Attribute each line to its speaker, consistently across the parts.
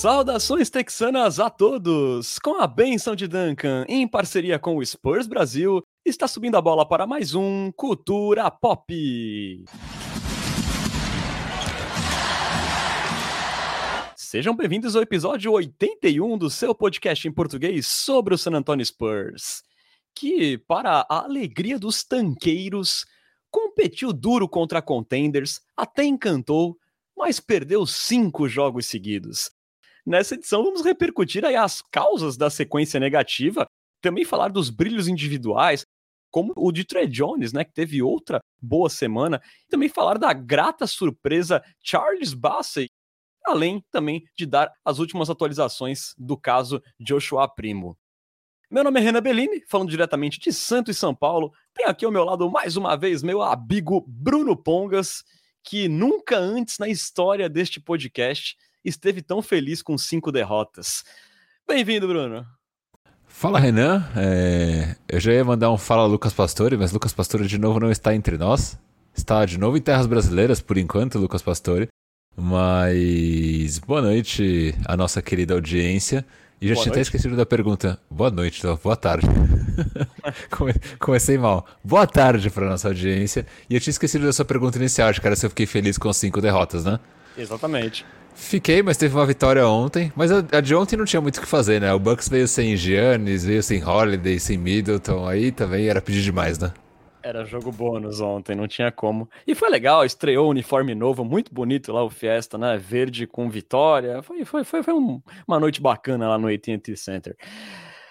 Speaker 1: Saudações texanas a todos! Com a benção de Duncan, em parceria com o Spurs Brasil, está subindo a bola para mais um Cultura Pop. Sejam bem-vindos ao episódio 81 do seu podcast em português sobre o San Antonio Spurs, que, para a alegria dos tanqueiros, competiu duro contra contenders, até encantou, mas perdeu cinco jogos seguidos. Nessa edição, vamos repercutir aí as causas da sequência negativa, também falar dos brilhos individuais, como o de Trey Jones, né, que teve outra boa semana, e também falar da grata surpresa Charles Bassey, além também de dar as últimas atualizações do caso Joshua Primo. Meu nome é Renan Bellini, falando diretamente de Santo e São Paulo. Tem aqui ao meu lado mais uma vez meu amigo Bruno Pongas, que nunca antes na história deste podcast esteve tão feliz com cinco derrotas. Bem-vindo, Bruno.
Speaker 2: Fala, Renan. É... Eu já ia mandar um fala Lucas Pastore, mas Lucas Pastore de novo não está entre nós. Está de novo em terras brasileiras, por enquanto, Lucas Pastore. Mas boa noite à nossa querida audiência. E já boa tinha até esquecido da pergunta. Boa noite, então, boa tarde. Comecei mal. Boa tarde para nossa audiência. E eu tinha esquecido da sua pergunta inicial, que era se eu fiquei feliz com cinco derrotas, né?
Speaker 1: Exatamente.
Speaker 2: Fiquei, mas teve uma vitória ontem. Mas a, a, de ontem não tinha muito o que fazer, né? O Bucks veio sem Giannis, veio sem Holiday, sem Middleton. Aí também era pedir demais, né?
Speaker 1: Era jogo bônus ontem, não tinha como. E foi legal, estreou o uniforme novo, muito bonito lá o Fiesta, né? Verde com vitória. Foi, foi, foi, foi um, uma noite bacana lá no AT&T Center.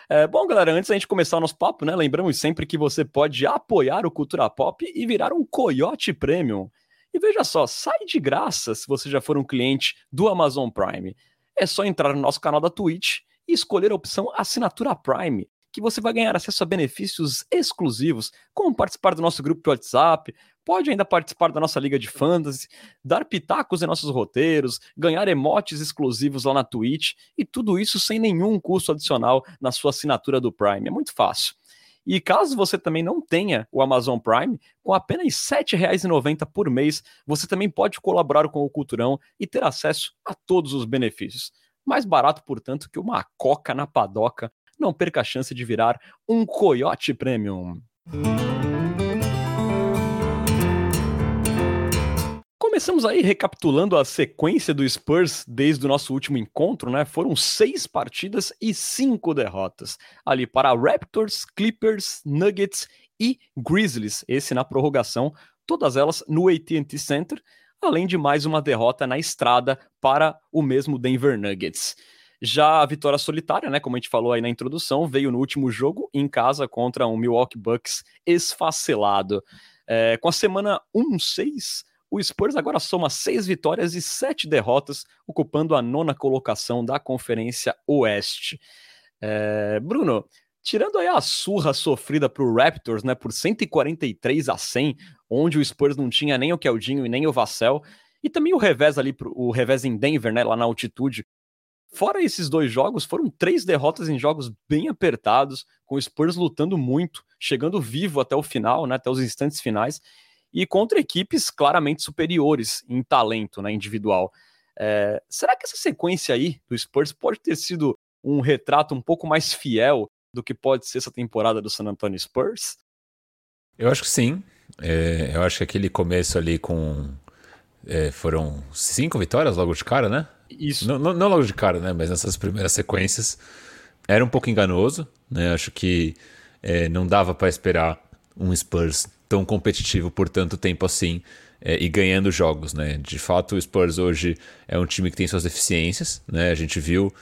Speaker 1: É, bom, galera, antes da gente começar o nosso papo, né? Lembramos sempre que você pode apoiar o Cultura Pop e virar um Coyote Premium. E veja só, sai de graça se você já for um cliente do Amazon Prime. É só entrar no nosso canal da Twitch e escolher a opção Assinatura Prime, que você vai ganhar acesso a benefícios exclusivos, como participar do nosso grupo de WhatsApp, pode ainda participar da nossa liga de fantasy, dar pitacos em nossos roteiros, ganhar emotes exclusivos lá na Twitch e tudo isso sem nenhum custo adicional na sua assinatura do Prime. É muito fácil. E caso você também não tenha o Amazon Prime, com apenas R$ 7,90 por mês, você também pode colaborar com o Culturão e ter acesso a todos os benefícios. Mais barato, portanto, que uma coca na padoca. Não perca a chance de virar um Coyote Premium. Começamos aí recapitulando a sequência do Spurs desde o nosso último encontro, né? Foram seis partidas e cinco derrotas. Ali para Raptors, Clippers, Nuggets e Grizzlies. Esse na prorrogação, todas elas no AT&T Center, além de mais uma derrota na estrada para o mesmo Denver Nuggets. Já a vitória solitária, né, como a gente falou aí na introdução, veio no último jogo em casa contra um Milwaukee Bucks esfacelado. É, com a semana 1-6, o Spurs agora soma seis vitórias e sete derrotas, ocupando a nona colocação da Conferência Oeste. É, Bruno, tirando aí a surra sofrida para o Raptors, né, por 143 a 100, onde o Spurs não tinha nem o Keldinho e nem o Vassell, e também o revés ali, o revés em Denver, né, lá na altitude. Fora esses dois jogos, foram três derrotas em jogos bem apertados, com o Spurs lutando muito, chegando vivo até o final, né, até os instantes finais, e contra equipes claramente superiores em talento né, individual. É, será que essa sequência aí do Spurs pode ter sido um retrato um pouco mais fiel do que pode ser essa temporada do San Antonio Spurs?
Speaker 2: Eu acho que sim. É, eu acho que aquele começo ali com. É, foram cinco vitórias logo de cara, né?
Speaker 1: Isso.
Speaker 2: Não, não, não, logo de cara, né? Mas nessas primeiras sequências. Era um pouco enganoso, né? Acho que é, não dava para esperar um Spurs tão competitivo por tanto tempo assim é, e ganhando jogos, né? De fato, o Spurs hoje é um time que tem suas deficiências, né? A gente viu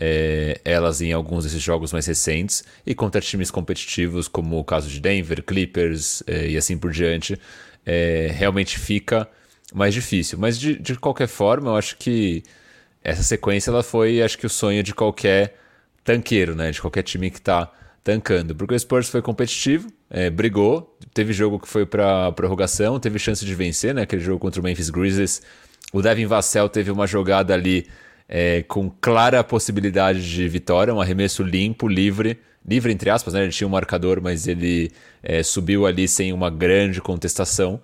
Speaker 2: é, elas em alguns desses jogos mais recentes e contra times competitivos como o caso de Denver, Clippers é, e assim por diante, é, realmente fica mais difícil. Mas de, de qualquer forma, eu acho que essa sequência ela foi, acho que o sonho de qualquer tanqueiro, né? De qualquer time que está tancando. Porque o Spurs foi competitivo, é, brigou, teve jogo que foi para prorrogação, teve chance de vencer, né? Aquele jogo contra o Memphis Grizzlies. O Devin Vassell teve uma jogada ali é, com clara possibilidade de vitória, um arremesso limpo, livre, livre entre aspas, né? Ele tinha um marcador, mas ele é, subiu ali sem uma grande contestação.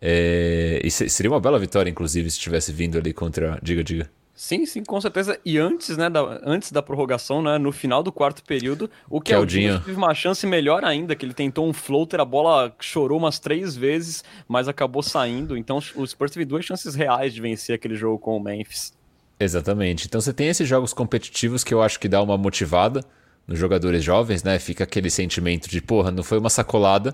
Speaker 2: É, e seria uma bela vitória, inclusive, se tivesse vindo ali contra. Diga, diga.
Speaker 1: Sim, sim, com certeza. E antes, né, da, antes da prorrogação, né, no final do quarto período, o Keldinho teve uma chance melhor ainda, que ele tentou um floater, a bola chorou umas três vezes, mas acabou saindo. Então o Spurs teve duas chances reais de vencer aquele jogo com o Memphis.
Speaker 2: Exatamente. Então você tem esses jogos competitivos que eu acho que dá uma motivada nos jogadores jovens, né? Fica aquele sentimento de, porra, não foi uma sacolada,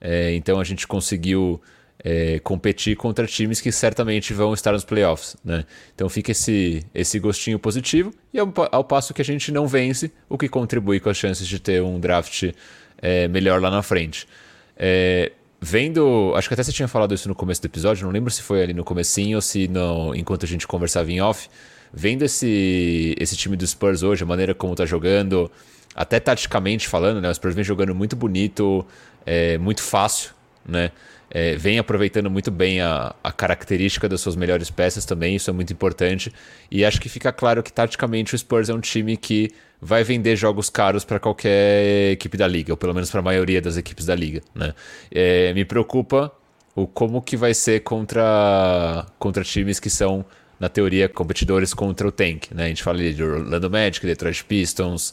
Speaker 2: é, então a gente conseguiu é, competir contra times que certamente vão estar nos playoffs. Né? Então fica esse, esse gostinho positivo e ao, ao, passo que a gente não vence, o que contribui com as chances de ter um draft é, melhor lá na frente. É, vendo, acho que até você tinha falado isso no começo do episódio, não lembro se foi ali no comecinho ou se no, enquanto a gente conversava em off, vendo esse, esse time do Spurs hoje, a maneira como tá jogando, até taticamente falando, né, o Spurs vem jogando muito bonito, é, muito fácil, né, é, vem aproveitando muito bem a, a, característica das suas melhores peças também, isso é muito importante. E acho que fica claro que taticamente o Spurs é um time que vai vender jogos caros para qualquer equipe da liga, ou pelo menos para a maioria das equipes da liga. Né? É, me preocupa o como que vai ser contra, contra times que são, na teoria, competidores contra o Tank. Né? A gente fala de Orlando Magic, Detroit Pistons,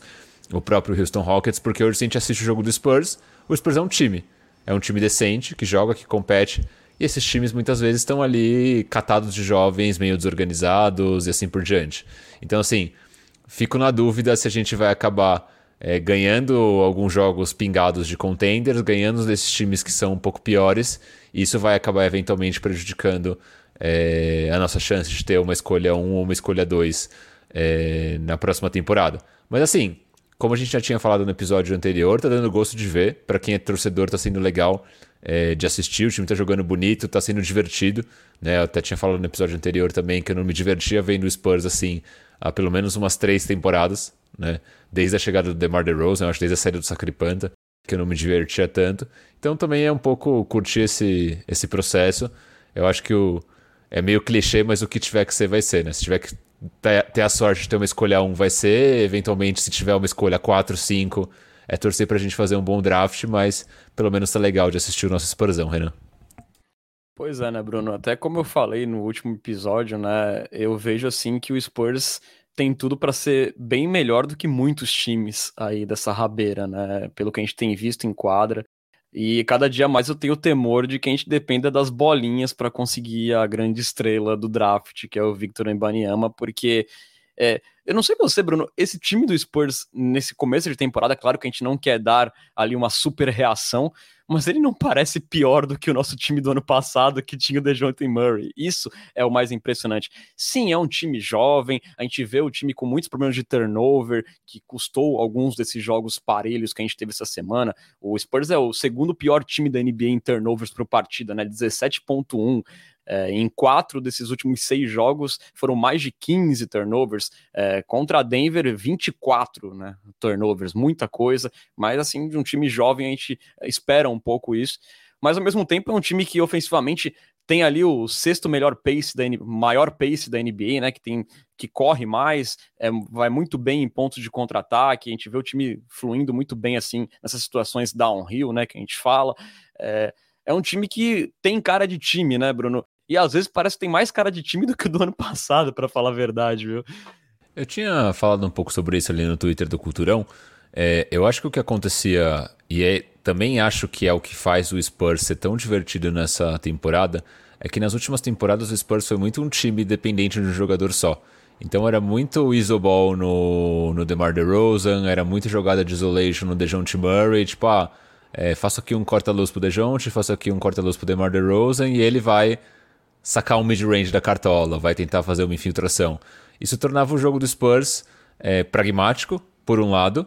Speaker 2: o próprio Houston Rockets, porque hoje a gente assiste o jogo do Spurs, o Spurs é um time. É um time decente, que joga, que compete. E esses times muitas vezes estão ali catados de jovens, meio desorganizados e assim por diante. Então, assim, fico na dúvida se a gente vai acabar é, ganhando alguns jogos pingados de contenders, ganhando desses times que são um pouco piores. E isso vai acabar eventualmente prejudicando é, a nossa chance de ter uma escolha 1 ou uma escolha 2 é, na próxima temporada. Mas assim, como a gente já tinha falado no episódio anterior, tá dando gosto de ver. Para quem é torcedor, tá sendo legal é, de assistir. O time tá jogando bonito, tá sendo divertido. Né? Eu até tinha falado no episódio anterior também que eu não me divertia vendo o Spurs assim há pelo menos umas três temporadas. Né? Desde a chegada do DeMar DeRozan, acho desde a saída do Sacripanta, que eu não me divertia tanto. Então também é um pouco curtir esse, esse processo. Eu acho que o, é meio clichê, mas o que tiver que ser vai ser, né? Se tiver que ter a sorte de ter uma escolha 1 vai ser, eventualmente, se tiver uma escolha 4, 5, é torcer pra gente fazer um bom draft, mas pelo menos tá legal de assistir o nosso Spursão, Renan.
Speaker 1: Pois é, né, Bruno? Até como eu falei no último episódio, né, eu vejo assim que o Spurs tem tudo para ser bem melhor do que muitos times aí dessa rabeira, né? Pelo que a gente tem visto em quadra. E cada dia mais eu tenho temor de que a gente dependa das bolinhas para conseguir a grande estrela do draft, que é o Victor Embanyama, porque é, eu não sei você, Bruno, esse time do Spurs nesse começo de temporada, claro que a gente não quer dar ali uma super reação, mas ele não parece pior do que o nosso time do ano passado, que tinha o DeJounte Murray. Isso é o mais impressionante. Sim, é um time jovem, a gente vê o time com muitos problemas de turnover, que custou alguns desses jogos parelhos que a gente teve essa semana. O Spurs é o segundo pior time da NBA em turnovers por partida, né? 17.1. É, em quatro desses últimos seis jogos foram mais de 15 turnovers. É, contra a Denver, 24 né, turnovers, muita coisa. Mas assim, de um time jovem, a gente espera um pouco isso. Mas ao mesmo tempo é um time que ofensivamente tem ali o sexto melhor pace da maior pace da NBA, né? Que tem que corre mais, é, vai muito bem em pontos de contra-ataque. A gente vê o time fluindo muito bem assim nessas situações downhill, né? Que a gente fala. É, é um time que tem cara de time, né, Bruno? E às vezes parece que tem mais cara de time do que do ano passado, para falar a verdade, viu?
Speaker 2: Eu tinha falado um pouco sobre isso ali no Twitter do Culturão. É, eu acho que o que acontecia, e é, também acho que é o que faz o Spurs ser tão divertido nessa temporada, é que nas últimas temporadas o Spurs foi muito um time dependente de um jogador só. Então era muito isoball no, no DeMar DeRozan, era muita jogada de isolation no DeJounte Murray, tipo, ah, é, faço aqui um corta-luz pro DeJounte, faço aqui um corta-luz pro DeMar DeRozan, e ele vai sacar um mid-range da cartola, vai tentar fazer uma infiltração. Isso tornava o jogo do Spurs é, pragmático, por um lado,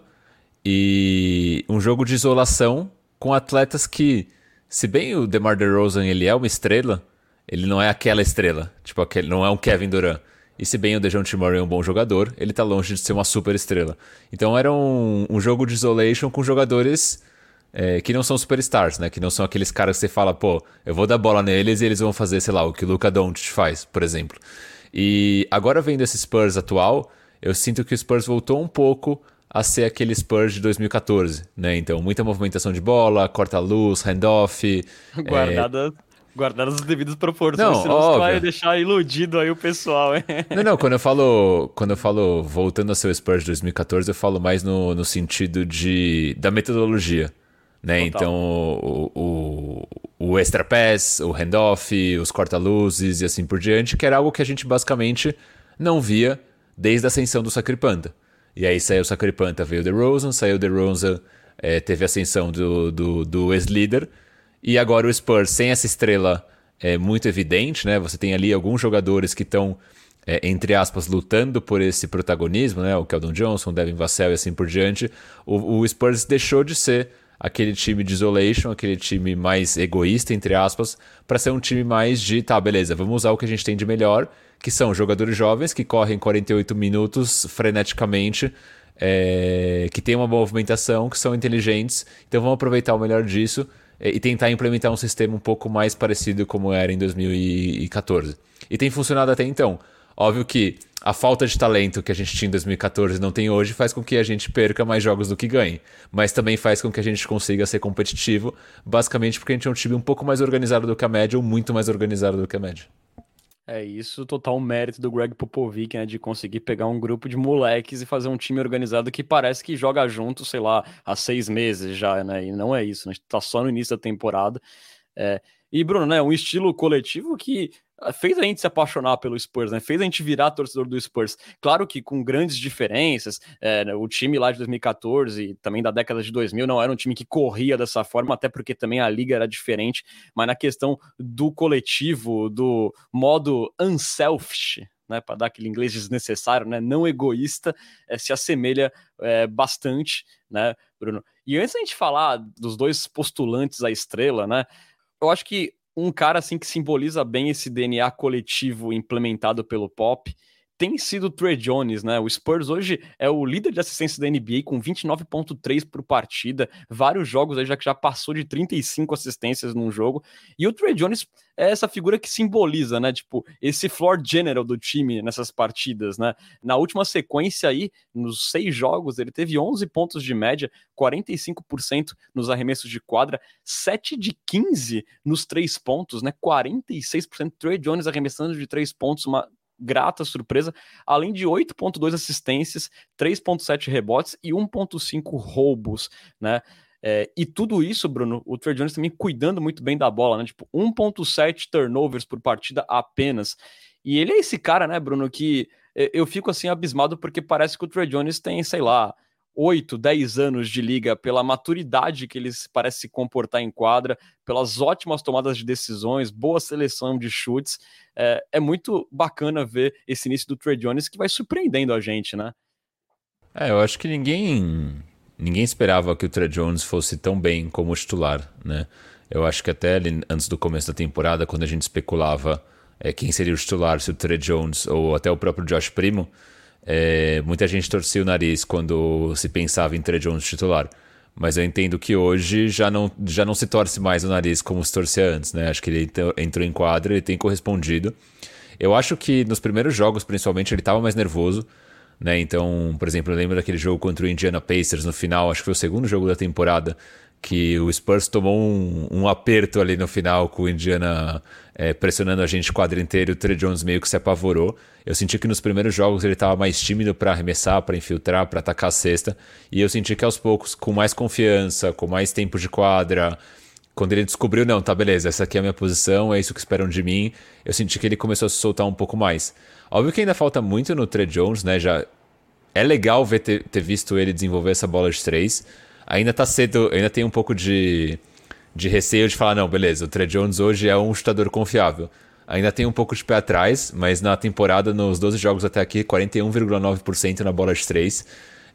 Speaker 2: e um jogo de isolação com atletas que, se bem o DeMar DeRozan ele é uma estrela, ele não é aquela estrela, tipo aquele, não é um Kevin Durant. E se bem o DeJounte Murray é um bom jogador, ele está longe de ser uma super estrela. Então era um, um jogo de isolation com jogadores é, que não são superstars, né? Que não são aqueles caras que você fala, pô, eu vou dar bola neles e eles vão fazer, sei lá, o que o Luca Doncic faz, por exemplo. E agora vendo esse Spurs atual, eu sinto que o Spurs voltou um pouco a ser aquele Spurs de 2014, né? Então, muita movimentação de bola, corta-luz, handoff.
Speaker 1: Guardada. Guardadas as devidas proporções, não, senão óbvio. vai deixar iludido aí o pessoal, hein?
Speaker 2: Não, não, quando eu falo, quando eu falo voltando a seu Spurs de 2014, eu falo mais no, no sentido de da metodologia. Né? Então, o, o, o extra pass, o handoff, os corta-luzes e assim por diante, que era algo que a gente basicamente não via desde a ascensão do Sacripanta. E aí saiu o Sacripanta, veio o DeRozan, saiu o DeRozan, é, teve a ascensão do, do, do ex-líder, e agora o Spurs sem essa estrela é muito evidente, né? Você tem ali alguns jogadores que estão, é, entre aspas, lutando por esse protagonismo, né? O Keldon Johnson, o Devin Vassell e assim por diante. O, o Spurs deixou de ser aquele time de isolation, aquele time mais egoísta, entre aspas, para ser um time mais de, tá, beleza, vamos usar o que a gente tem de melhor, que são jogadores jovens que correm 48 minutos freneticamente, é, que tem uma boa movimentação, que são inteligentes, então vamos aproveitar o melhor disso é, e tentar implementar um sistema um pouco mais parecido como era em 2014. E tem funcionado até então. Óbvio que a falta de talento que a gente tinha em 2014 e não tem hoje faz com que a gente perca mais jogos do que ganhe. Mas também faz com que a gente consiga ser competitivo, basicamente porque a gente é um time um pouco mais organizado do que a média ou muito mais organizado do que a média.
Speaker 1: É isso, total mérito do Greg Popovic, né, de conseguir pegar um grupo de moleques e fazer um time organizado que parece que joga junto, sei lá, há seis meses já, né? E não é isso, né? A gente tá só no início da temporada. É... E, Bruno, né, um estilo coletivo que fez a gente se apaixonar pelo Spurs, né? Fez a gente virar torcedor do Spurs. Claro que com grandes diferenças, é, né, o time lá de 2014 e também da década de 2000 não era um time que corria dessa forma, até porque também a liga era diferente, mas na questão do coletivo, do modo unselfish, né, para dar aquele inglês desnecessário, né, não egoísta, é, se assemelha é, bastante, né, Bruno? E antes da gente falar dos dois postulantes à estrela, né, eu acho que um cara assim que simboliza bem esse DNA coletivo implementado pelo Pop tem sido o Trey Jones, né? O Spurs hoje é o líder de assistência da NBA com 29.3 por partida, vários jogos aí já que já passou de 35 assistências num jogo. E o Trey Jones é essa figura que simboliza, né? Tipo, esse floor general do time nessas partidas, né? Na última sequência aí, nos seis jogos, ele teve 11 pontos de média, 45% nos arremessos de quadra, 7 de 15 nos três pontos, né? 46% Trey Jones arremessando de três pontos, uma grata surpresa, além de 8.2 assistências, 3.7 rebotes e 1.5 roubos, né? É, e tudo isso, Bruno, o Trey Jones também cuidando muito bem da bola, né? Tipo, 1.7 turnovers por partida apenas. E ele é esse cara, né, Bruno, que eu fico assim abismado porque parece que o Trey Jones tem, sei lá, 8, 10 anos de liga, pela maturidade que eles parecem se comportar em quadra, pelas ótimas tomadas de decisões, boa seleção de chutes. É, é muito bacana ver esse início do Trey Jones que vai surpreendendo a gente, né?
Speaker 2: É, eu acho que ninguém ninguém esperava que o Trey Jones fosse tão bem como titular, né? Eu acho que até antes do começo da temporada, quando a gente especulava é, quem seria o titular, se o Trey Jones ou até o próprio Josh Primo, é, muita gente torcia o nariz quando se pensava em Trey Jones titular. Mas eu entendo que hoje já não, já não se torce mais o nariz como se torcia antes, né? Acho que ele entrou em quadra, ele tem correspondido. Eu acho que nos primeiros jogos, principalmente, ele estava mais nervoso. Né? Então, por exemplo, eu lembro daquele jogo contra o Indiana Pacers no final, acho que foi o segundo jogo da temporada, que o Spurs tomou um, um aperto ali no final com o Indiana é, pressionando a gente o quadro inteiro, o Trey Jones meio que se apavorou. Eu senti que nos primeiros jogos ele estava mais tímido para arremessar, para infiltrar, para atacar a cesta, e eu senti que aos poucos, com mais confiança, com mais tempo de quadra, quando ele descobriu, não, tá beleza, essa aqui é a minha posição, é isso que esperam de mim, eu senti que ele começou a se soltar um pouco mais. Óbvio que ainda falta muito no Trey Jones, né? Já é legal ver ter, ter visto ele desenvolver essa bola de três ainda tá cedo, ainda tem um pouco de, de receio de falar, não, beleza, o Trey Jones hoje é um chutador confiável. Ainda tem um pouco de pé atrás, mas na temporada, nos 12 jogos até aqui, 41,9% na bola de 3.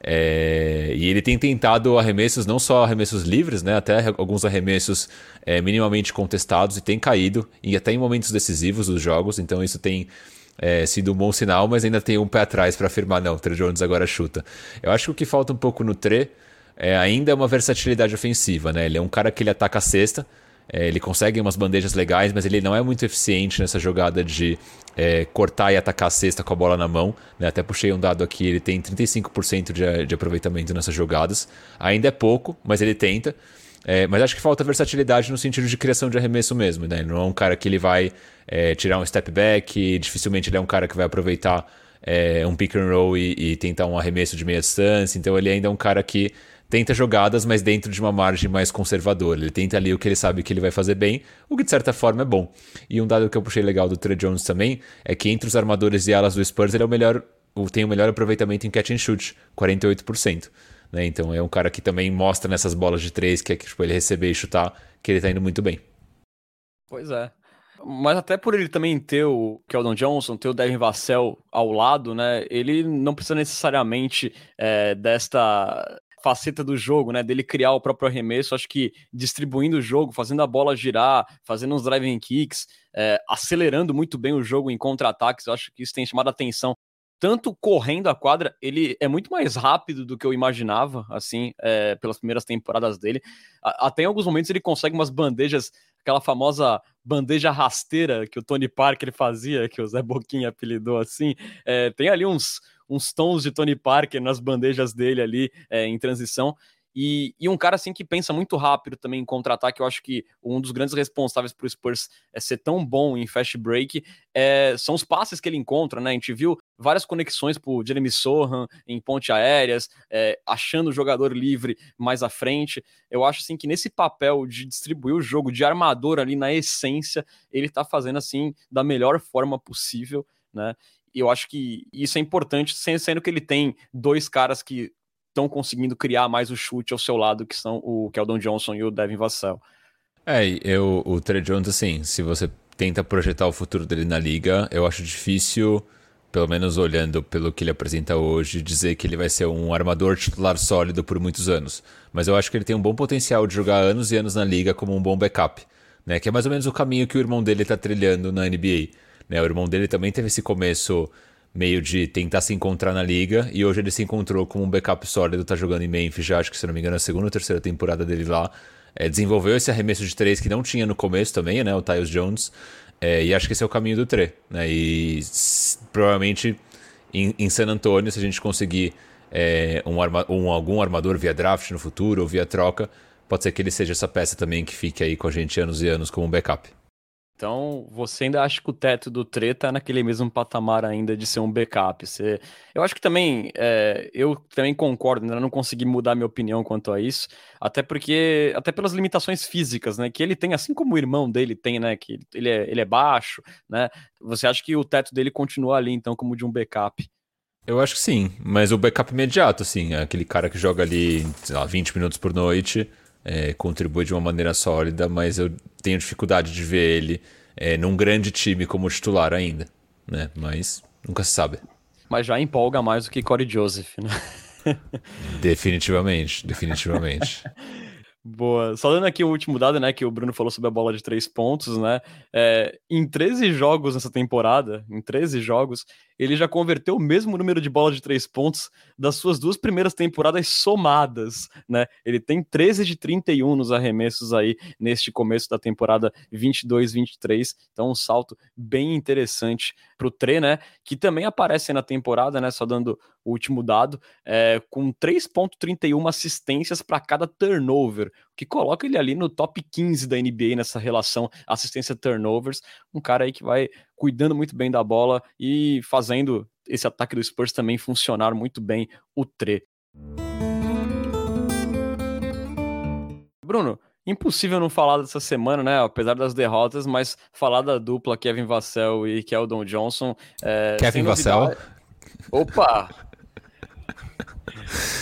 Speaker 2: É, e ele tem tentado arremessos, não só arremessos livres, né, até alguns arremessos é, minimamente contestados e tem caído, e até em momentos decisivos dos jogos, então isso tem é, sido um bom sinal, mas ainda tem um pé atrás para afirmar, não, o Trey Jones agora chuta. Eu acho que o que falta um pouco no Trey é, ainda é uma versatilidade ofensiva, né? Ele é um cara que ele ataca a cesta, é, ele consegue umas bandejas legais, mas ele não é muito eficiente nessa jogada de é, cortar e atacar a cesta com a bola na mão. Né? Até puxei um dado aqui, ele tem 35% de, de aproveitamento nessas jogadas. Ainda é pouco, mas ele tenta. É, mas acho que falta versatilidade no sentido de criação de arremesso mesmo, né? Ele não é um cara que ele vai é, tirar um step back, dificilmente ele é um cara que vai aproveitar é, um pick and roll e, e, tentar um arremesso de meia distância. Então ele ainda é um cara que tenta jogadas, mas dentro de uma margem mais conservadora. Ele tenta ali o que ele sabe que ele vai fazer bem, o que de certa forma é bom. E um dado que eu puxei legal do Trey Jones também é que entre os armadores e alas do Spurs ele é o melhor, tem o melhor aproveitamento em catch and shoot, 48%. Né? Então é um cara que também mostra nessas bolas de três que é que tipo, ele receber e chutar que ele tá indo muito bem.
Speaker 1: Pois é. Mas até por ele também ter o Keldon Johnson, ter o Devin Vassell ao lado, né? Ele não precisa necessariamente é, desta faceta do jogo, né? Dele criar o próprio arremesso. Acho que distribuindo o jogo, fazendo a bola girar, fazendo uns driving kicks, é, acelerando muito bem o jogo em contra-ataques. Eu acho que isso tem chamado a atenção tanto correndo a quadra, ele é muito mais rápido do que eu imaginava, assim, é, pelas primeiras temporadas dele. Até em alguns momentos ele consegue umas bandejas, aquela famosa bandeja rasteira que o Tony Parker fazia, que o Zé Boquinha apelidou assim. É, tem ali uns, uns tons de Tony Parker nas bandejas dele ali é, em transição. E, e, um cara assim que pensa muito rápido também em contra-ataque, eu acho que um dos grandes responsáveis para o Spurs é ser tão bom em fast break é, são os passes que ele encontra, né? A gente viu várias conexões o Jeremy Sohan em ponte aéreas, é, achando o jogador livre mais à frente. Eu acho assim que nesse papel de distribuir o jogo de armador ali na essência, ele está fazendo assim da melhor forma possível, né? Eu acho que isso é importante, sendo que ele tem dois caras que estão conseguindo criar mais o chute ao seu lado, que são o Keldon Johnson e o Devin Vassell.
Speaker 2: É, eu, o Trey Jones, assim, se você tenta projetar o futuro dele na liga, eu acho difícil, pelo menos olhando pelo que ele apresenta hoje, dizer que ele vai ser um armador titular sólido por muitos anos. Mas eu acho que ele tem um bom potencial de jogar anos e anos na liga como um bom backup, né? Que é mais ou menos o caminho que o irmão dele está trilhando na NBA. Né? O irmão dele também teve esse começo meio de tentar se encontrar na liga e hoje ele se encontrou com um backup sólido, tá jogando em Memphis já, acho que se não me engano, a segunda ou terceira temporada dele lá. É, desenvolveu esse arremesso de três que não tinha no começo também, né? O Tyus Jones. É, e acho que esse é o caminho do Tre. Né? E provavelmente em, em, San Antonio, se a gente conseguir é, um, arma, um, algum armador via draft no futuro ou via troca, pode ser que ele seja essa peça também que fique aí com a gente anos e anos como um backup.
Speaker 1: Então, você ainda acha que o teto do Treta tá naquele mesmo patamar ainda de ser um backup? Você... Eu acho que também, é, eu também concordo, ainda não consegui mudar minha opinião quanto a isso, até porque, até pelas limitações físicas, né, que ele tem, assim como o irmão dele tem, né, que ele é, ele é baixo, né, você acha que o teto dele continua ali, então, como de um backup?
Speaker 2: Eu acho que sim, mas o backup imediato, assim, é aquele cara que joga ali, sei lá, 20 minutos por noite, é, contribui de uma maneira sólida, mas eu tenho dificuldade de ver ele é, num grande time como titular ainda, né? Mas nunca se sabe.
Speaker 1: Mas já empolga mais do que Corey Joseph, né?
Speaker 2: definitivamente, definitivamente.
Speaker 1: Boa. Só dando aqui o último dado, né? Que o Bruno falou sobre a bola de três pontos, né? É, em 13 jogos nessa temporada, em 13 jogos, ele já converteu o mesmo número de bola de três pontos das suas duas primeiras temporadas somadas, né? Ele tem 13 de 31 nos arremessos aí neste começo da temporada 22-23. Então, um salto bem interessante para o Tre, né? Que também aparece na temporada, né? Só dando o último dado, é, com 3,31 assistências para cada turnover, que coloca ele ali no top 15 da NBA nessa relação assistência-turnovers. Um cara aí que vai cuidando muito bem da bola e fazendo esse ataque do Spurs também funcionar muito bem, o Tre. Bruno, impossível não falar dessa semana, né? Apesar das derrotas, mas falar da dupla Kevin Vassell e Keldon Johnson.
Speaker 2: É, Kevin Vassell?
Speaker 1: Opa!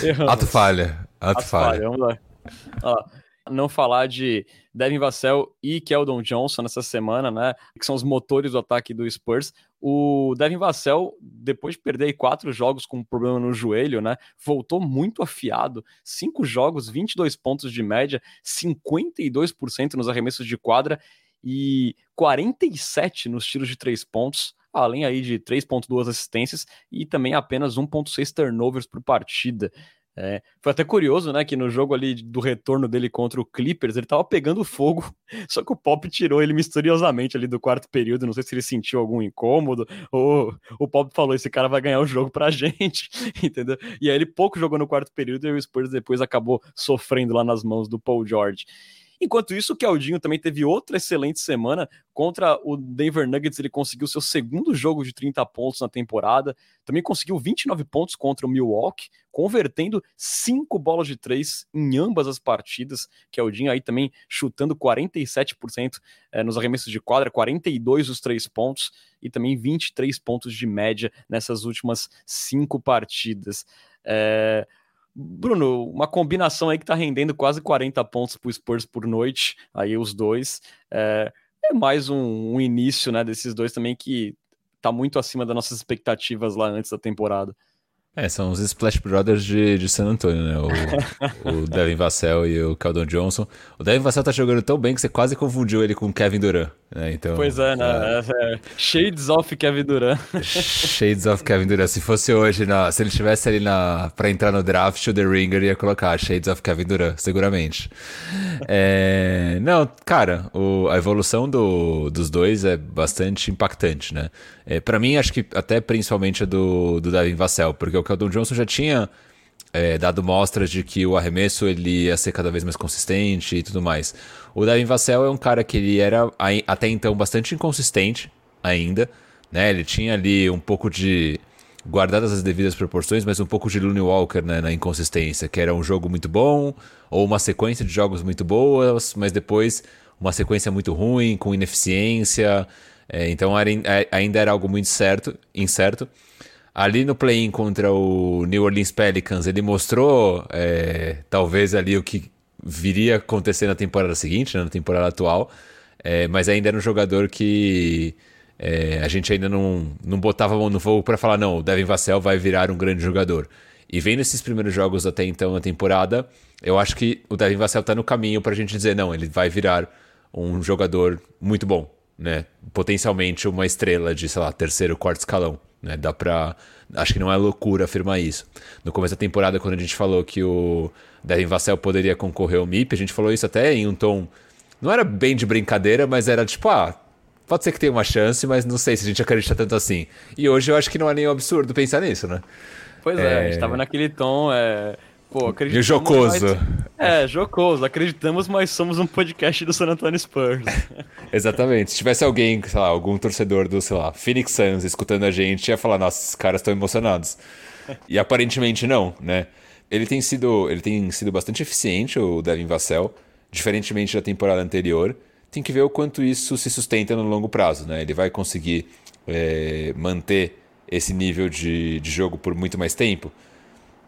Speaker 2: Erramos. Ato falha. Ato, Ato falha. falha.
Speaker 1: Vamos lá. Ó, não falar de Devin Vassell e Keldon Johnson nessa semana, né? Que são os motores do ataque do Spurs. O Devin Vassell, depois de perder quatro jogos com um problema no joelho, né? Voltou muito afiado. Cinco jogos, 22 pontos de média, 52% nos arremessos de quadra e 47 nos tiros de três pontos além aí de 3.2 assistências e também apenas 1.6 turnovers por partida. É, foi até curioso, né, que no jogo ali do retorno dele contra o Clippers, ele tava pegando fogo, só que o Pop tirou ele misteriosamente ali do quarto período, não sei se ele sentiu algum incômodo, ou o Pop falou, esse cara vai ganhar o jogo pra gente, entendeu? E aí ele pouco jogou no quarto período e o Spurs depois acabou sofrendo lá nas mãos do Paul George. Enquanto isso, o Keldinho também teve outra excelente semana contra o Denver Nuggets. Ele conseguiu seu segundo jogo de 30 pontos na temporada. Também conseguiu 29 pontos contra o Milwaukee, convertendo cinco bolas de três em ambas as partidas. Keldinho aí também chutando 47% eh, nos arremessos de quadra, 42 os três pontos e também 23 pontos de média nessas últimas cinco partidas. É, Bruno, uma combinação aí que tá rendendo quase 40 pontos pro Spurs por noite, aí os dois. É, é mais um, um, início, né, desses dois também que tá muito acima das nossas expectativas lá antes da temporada.
Speaker 2: É, são os Splash Brothers de, de San Antonio, né? O, o Devin Vassell e o Caldon Johnson. O Devin Vassell tá jogando tão bem que você quase confundiu ele com o Kevin Durant, né? Então,
Speaker 1: pois é, né? É... É, shades of Kevin Durant.
Speaker 2: Shades of Kevin Durant. Se fosse hoje, na, se ele estivesse ali na, pra entrar no draft, o The Ringer ia colocar Shades of Kevin Durant, seguramente. É, não, cara, o, a evolução do, dos dois é bastante impactante, né? É, para mim, acho que até principalmente a do, do Devin Vassell, porque o Keldon Johnson já tinha é, dado mostras de que o arremesso ele ia ser cada vez mais consistente e tudo mais. O Devin Vassell é um cara que ele era até então bastante inconsistente ainda, né? Ele tinha ali um pouco de guardadas as devidas proporções, mas um pouco de Looney Walker né, na inconsistência, que era um jogo muito bom ou uma sequência de jogos muito boas, mas depois uma sequência muito ruim, com ineficiência, é, então era, é, ainda era algo muito certo, incerto. Ali no play-in contra o New Orleans Pelicans, ele mostrou é, talvez ali o que viria acontecer na temporada seguinte, né, na temporada atual, é, mas ainda era um jogador que é, a gente ainda não, não botava a mão no fogo para falar, não, o Devin Vassell vai virar um grande jogador. E vendo esses primeiros jogos até então na temporada, eu acho que o Devin Vassell está no caminho para a gente dizer, não, ele vai virar um jogador muito bom né? Potencialmente uma estrela de, sei lá, terceiro, quarto escalão, né? Dá pra. Acho que não é loucura afirmar isso. No começo da temporada, quando a gente falou que o Devin Vassell poderia concorrer ao MIP, a gente falou isso até em um tom. Não era bem de brincadeira, mas era tipo, ah, pode ser que tenha uma chance, mas não sei se a gente acredita tanto assim. E hoje eu acho que não é nenhum absurdo pensar nisso, né?
Speaker 1: Pois é, é... a gente tava naquele tom. É
Speaker 2: Pô, acreditamos. jocoso.
Speaker 1: Mas... É, jocoso. Acreditamos, mas somos um podcast do San Antonio Spurs.
Speaker 2: Exatamente. Se tivesse alguém, sei lá, algum torcedor do, sei lá, Phoenix Suns escutando a gente, ia falar, nossa, esses caras estão emocionados. E aparentemente não, né? Ele tem sido, ele tem sido bastante eficiente, o Devin Vassell, diferentemente da temporada anterior. Tem que ver o quanto isso se sustenta no longo prazo, né? Ele vai conseguir é, manter esse nível de, de jogo por muito mais tempo?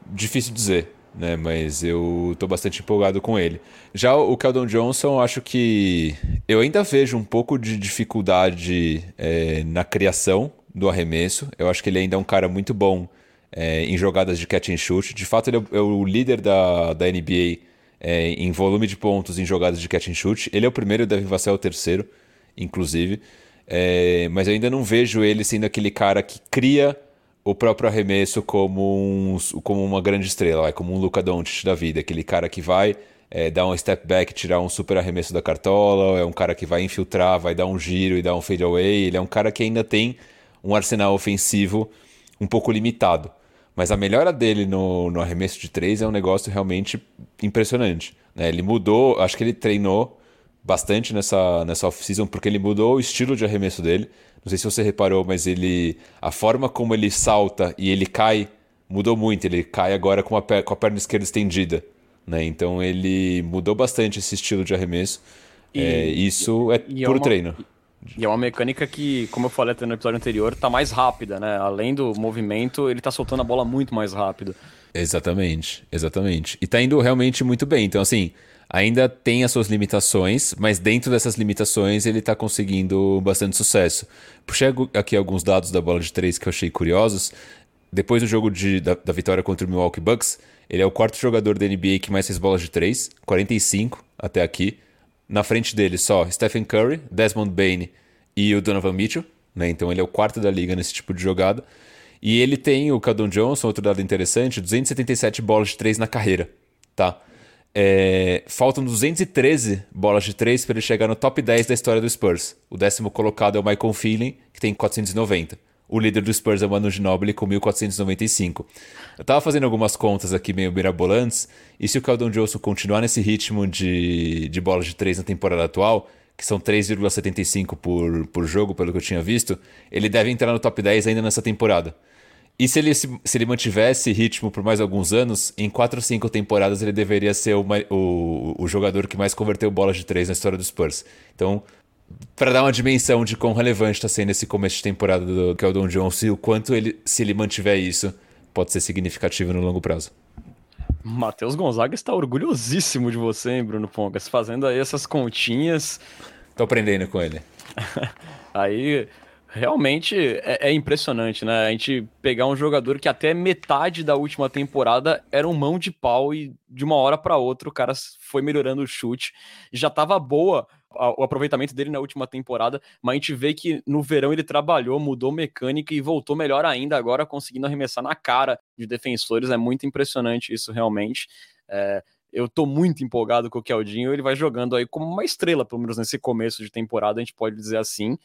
Speaker 2: Difícil dizer né? Mas eu tô bastante empolgado com ele. Já o Keldon Johnson, acho que eu ainda vejo um pouco de dificuldade é, na criação do arremesso. Eu acho que ele ainda é um cara muito bom é, em jogadas de catch and shoot. De fato, ele é o é líder da, da NBA é, em volume de pontos em jogadas de catch and shoot. Ele é o primeiro, deve Vassell é o terceiro, inclusive. É, mas eu ainda não vejo ele sendo aquele cara que cria o próprio arremesso como, um, como uma grande estrela, como um Luca Doncic da vida, aquele cara que vai é, dar um step back, tirar um super arremesso da cartola, é um cara que vai infiltrar, vai dar um giro e dar um fade away, ele é um cara que ainda tem um arsenal ofensivo um pouco limitado. Mas a melhora dele no, no arremesso de três é um negócio realmente impressionante. Né? Ele mudou, acho que ele treinou bastante nessa, nessa off-season, porque ele mudou o estilo de arremesso dele. Não sei se você reparou, mas ele. A forma como ele salta e ele cai mudou muito. Ele cai agora com a, com a perna esquerda estendida. Né? Então ele mudou bastante esse estilo de arremesso. E, é, isso é por é uma, treino.
Speaker 1: E é uma mecânica que, como eu falei até no episódio anterior, tá mais rápida, né? Além do movimento, ele tá soltando a bola muito mais rápido.
Speaker 2: Exatamente, exatamente. E tá indo realmente muito bem. Então, assim, ainda tem as suas limitações, mas dentro dessas limitações ele está conseguindo bastante sucesso. Puxei aqui alguns dados da bola de três que eu achei curiosos. Depois do jogo de, da, da, vitória contra o Milwaukee Bucks, ele é o quarto jogador da NBA que mais fez bolas de três, 45 até aqui. Na frente dele só Stephen Curry, Desmond Bain e o Donovan Mitchell. Né? Então ele é o quarto da liga nesse tipo de jogada. E ele tem, o Caldon Johnson, outro dado interessante, 277 bolas de três na carreira, tá? É, faltam 213 bolas de três para ele chegar no top 10 da história do Spurs. O décimo colocado é o Michael Feeling, que tem 490. O líder do Spurs é o Manu Ginobili com 1495. Eu tava fazendo algumas contas aqui meio mirabolantes, e se o Caldon Johnson continuar nesse ritmo de, de bolas de três na temporada atual, que são 3,75 por, por jogo, pelo que eu tinha visto, ele deve entrar no top 10 ainda nessa temporada. E se ele, se, se ele mantivesse ritmo por mais alguns anos, em 4 ou 5 temporadas ele deveria ser o, o, o jogador que mais converteu bolas de 3 na história do Spurs. Então, para dar uma dimensão de quão relevante está sendo esse começo de temporada do Keldon Johnson e o quanto ele, se ele mantiver isso, pode ser significativo no longo prazo.
Speaker 1: Matheus Gonzaga está orgulhosíssimo de você, hein, Bruno Pongas, fazendo aí essas continhas.
Speaker 2: Tô aprendendo com ele.
Speaker 1: aí, realmente é, é, impressionante, né? A gente pegar um jogador que até metade da última temporada era um mão de pau e de uma hora para outra o cara foi melhorando o chute. Já estava boa o aproveitamento dele na última temporada, mas a gente vê que no verão ele trabalhou, mudou mecânica e voltou melhor ainda agora, conseguindo arremessar na cara de defensores. É muito impressionante isso realmente. É, eu tô muito empolgado com o Keldinho, ele vai jogando aí como uma estrela, pelo menos nesse começo de temporada, a gente pode dizer assim.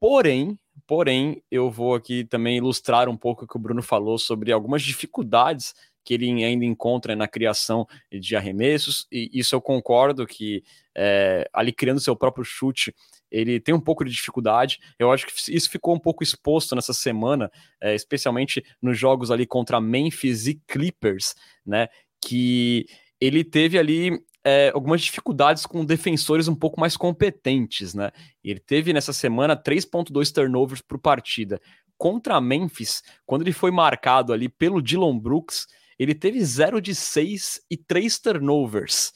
Speaker 1: Porém, porém, eu vou aqui também ilustrar um pouco o que o Bruno falou sobre algumas dificuldades que ele ainda encontra na criação de arremessos, e isso eu concordo que é, ali criando seu próprio chute, ele tem um pouco de dificuldade. Eu acho que isso ficou um pouco exposto nessa semana, é, especialmente nos jogos ali contra Memphis e Clippers, né? Que ele teve ali é, algumas dificuldades com defensores um pouco mais competentes, né? Ele teve nessa semana 3.2 turnovers por partida. Contra Memphis, quando ele foi marcado ali pelo Dylan Brooks, ele teve 0 de 6 e 3 turnovers.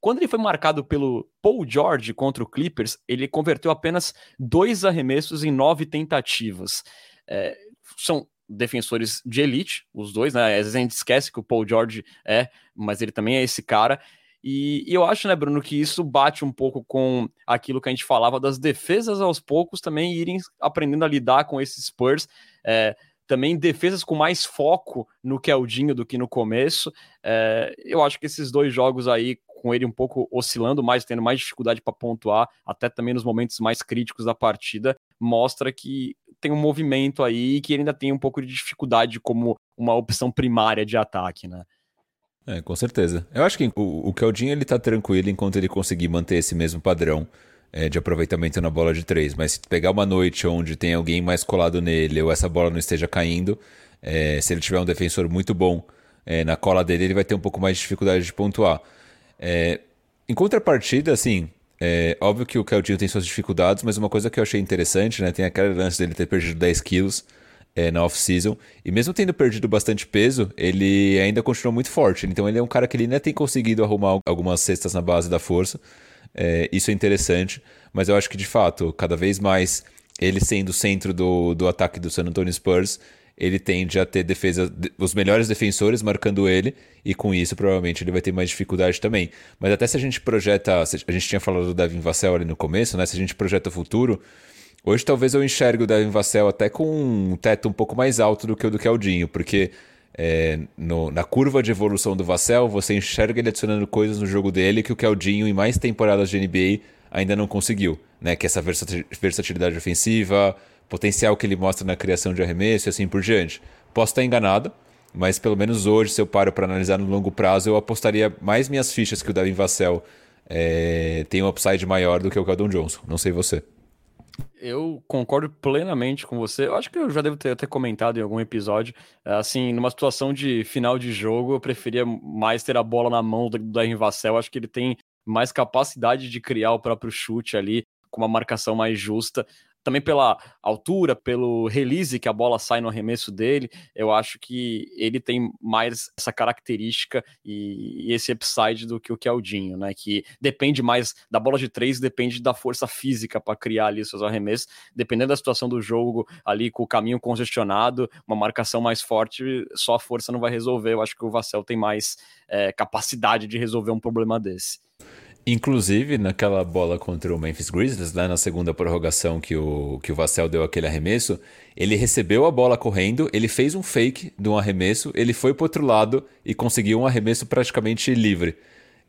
Speaker 1: Quando ele foi marcado pelo Paul George contra o Clippers, ele converteu apenas dois arremessos em nove tentativas. É, são defensores de elite, os dois, né? Às vezes a gente esquece que o Paul George é, mas ele também é esse cara. E, e, eu acho, né, Bruno, que isso bate um pouco com aquilo que a gente falava das defesas aos poucos também irem aprendendo a lidar com esses Spurs. É, também defesas com mais foco no Keldinho do que no começo. É, eu acho que esses dois jogos aí, com ele um pouco oscilando mais, tendo mais dificuldade para pontuar, até também nos momentos mais críticos da partida, mostra que tem um movimento aí e que ele ainda tem um pouco de dificuldade como uma opção primária de ataque, né?
Speaker 2: É, com certeza. Eu acho que o, o Keldinho ele tá tranquilo enquanto ele conseguir manter esse mesmo padrão é, de aproveitamento na bola de três. Mas se pegar uma noite onde tem alguém mais colado nele ou essa bola não esteja caindo, é, se ele tiver um defensor muito bom é, na cola dele, ele vai ter um pouco mais de dificuldade de pontuar. É, em contrapartida, assim, é óbvio que o Keldinho tem suas dificuldades, mas uma coisa que eu achei interessante, né? Tem aquele lance dele ter perdido 10 quilos é, na off-season. E mesmo tendo perdido bastante peso, ele ainda continua muito forte. Então ele é um cara que ele ainda tem conseguido arrumar algumas cestas na base da força. É, isso é interessante, mas eu acho que de fato, cada vez mais ele sendo o centro do, do ataque do San Antonio Spurs, ele tende a ter defesa, os melhores defensores marcando ele, e com isso provavelmente ele vai ter mais dificuldade também. Mas até se a gente projeta, a gente tinha falado do Devin Vassell ali no começo, né? Se a gente projeta o futuro, hoje talvez eu enxergue o Devin Vassell até com um teto um pouco mais alto do que o do Keldinho, porque é, no, na curva de evolução do Vassell, você enxerga ele adicionando coisas no jogo dele que o Keldinho, em mais temporadas de NBA, ainda não conseguiu. Né? Que é essa versatilidade ofensiva, potencial que ele mostra na criação de arremesso e assim por diante. Posso estar enganado, mas pelo menos hoje, se eu paro para analisar no longo prazo, eu apostaria mais minhas fichas que o Davin Vassell é, tem um upside maior do que o Caldon Johnson. Não sei você.
Speaker 1: Eu concordo plenamente com você. Eu acho que eu já devo ter até comentado em algum episódio. Assim, numa situação de final de jogo, eu preferia mais ter a bola na mão do Darren Vassell. Eu acho que ele tem mais capacidade de criar o próprio chute ali, com uma marcação mais justa também pela altura, pelo release que a bola sai no arremesso dele, eu acho que ele tem mais essa característica e, e esse upside do que o Keldinho, né? Que depende mais da bola de três, depende da força física para criar ali seus arremessos, dependendo da situação do jogo, ali com o caminho congestionado, uma marcação mais forte, só a força não vai resolver. Eu acho que o Vassell tem mais é, capacidade de resolver um problema desse.
Speaker 2: Inclusive, naquela bola contra o Memphis Grizzlies, lá na segunda prorrogação que o, que o Vassell deu aquele arremesso, ele recebeu a bola correndo, ele fez um fake de um arremesso, ele foi pro outro lado e conseguiu um arremesso praticamente livre.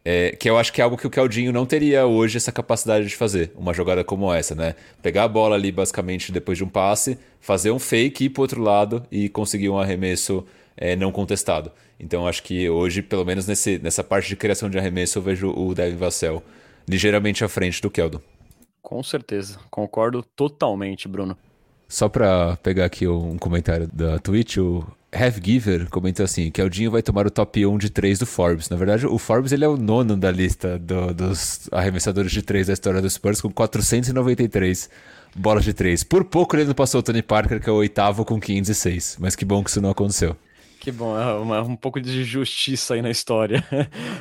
Speaker 2: É, que eu acho que é algo que o Caldinho não teria hoje essa capacidade de fazer, uma jogada como essa, né? Pegar a bola ali basicamente depois de um passe, fazer um fake, ir pro outro lado e conseguir um arremesso é, não contestado. Então acho que hoje, pelo menos nesse, nessa parte de criação de arremesso, eu vejo o Devin Vassell ligeiramente à frente do Keldon.
Speaker 1: Com certeza, concordo totalmente, Bruno.
Speaker 2: Só para pegar aqui um comentário da Twitch, o Have Giver comentou assim: que vai tomar o top 1 de 3 do Forbes. Na verdade, o Forbes ele é o nono da lista do, dos arremessadores de 3 da história dos Spurs, com 493 bolas de 3. Por pouco ele não passou o Tony Parker, que é o oitavo, com 506. Mas que bom que isso não aconteceu.
Speaker 1: Que bom, é uma, um pouco de justiça aí na história.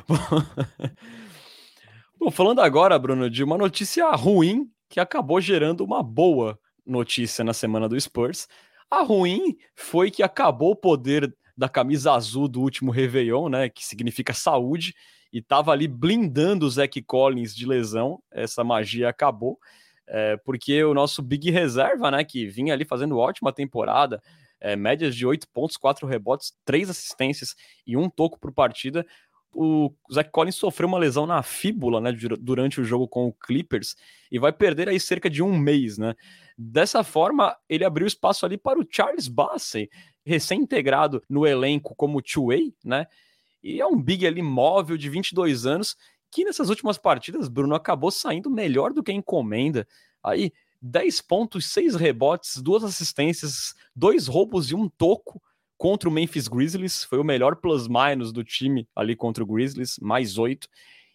Speaker 1: bom, falando agora, Bruno, de uma notícia ruim que acabou gerando uma boa notícia na semana do Spurs. A ruim foi que acabou o poder da camisa azul do último Réveillon, né, que significa saúde, e estava ali blindando o Zach Collins de lesão. Essa magia acabou, é, porque o nosso Big Reserva, né, que vinha ali fazendo ótima temporada, é, médias de 8 pontos, 4 rebotes, 3 assistências e um toco por partida. O Zach Collins sofreu uma lesão na fíbula né, durante o jogo com o Clippers e vai perder aí cerca de um mês. Né? Dessa forma, ele abriu espaço ali para o Charles Bassey, recém-integrado no elenco como two-way, né? E é um big ali móvel de 22 anos que nessas últimas partidas, Bruno, acabou saindo melhor do que encomenda. Aí 10 pontos, 6 rebotes, duas assistências, dois roubos e um toco contra o Memphis Grizzlies. Foi o melhor plus-minus do time ali contra o Grizzlies, mais 8.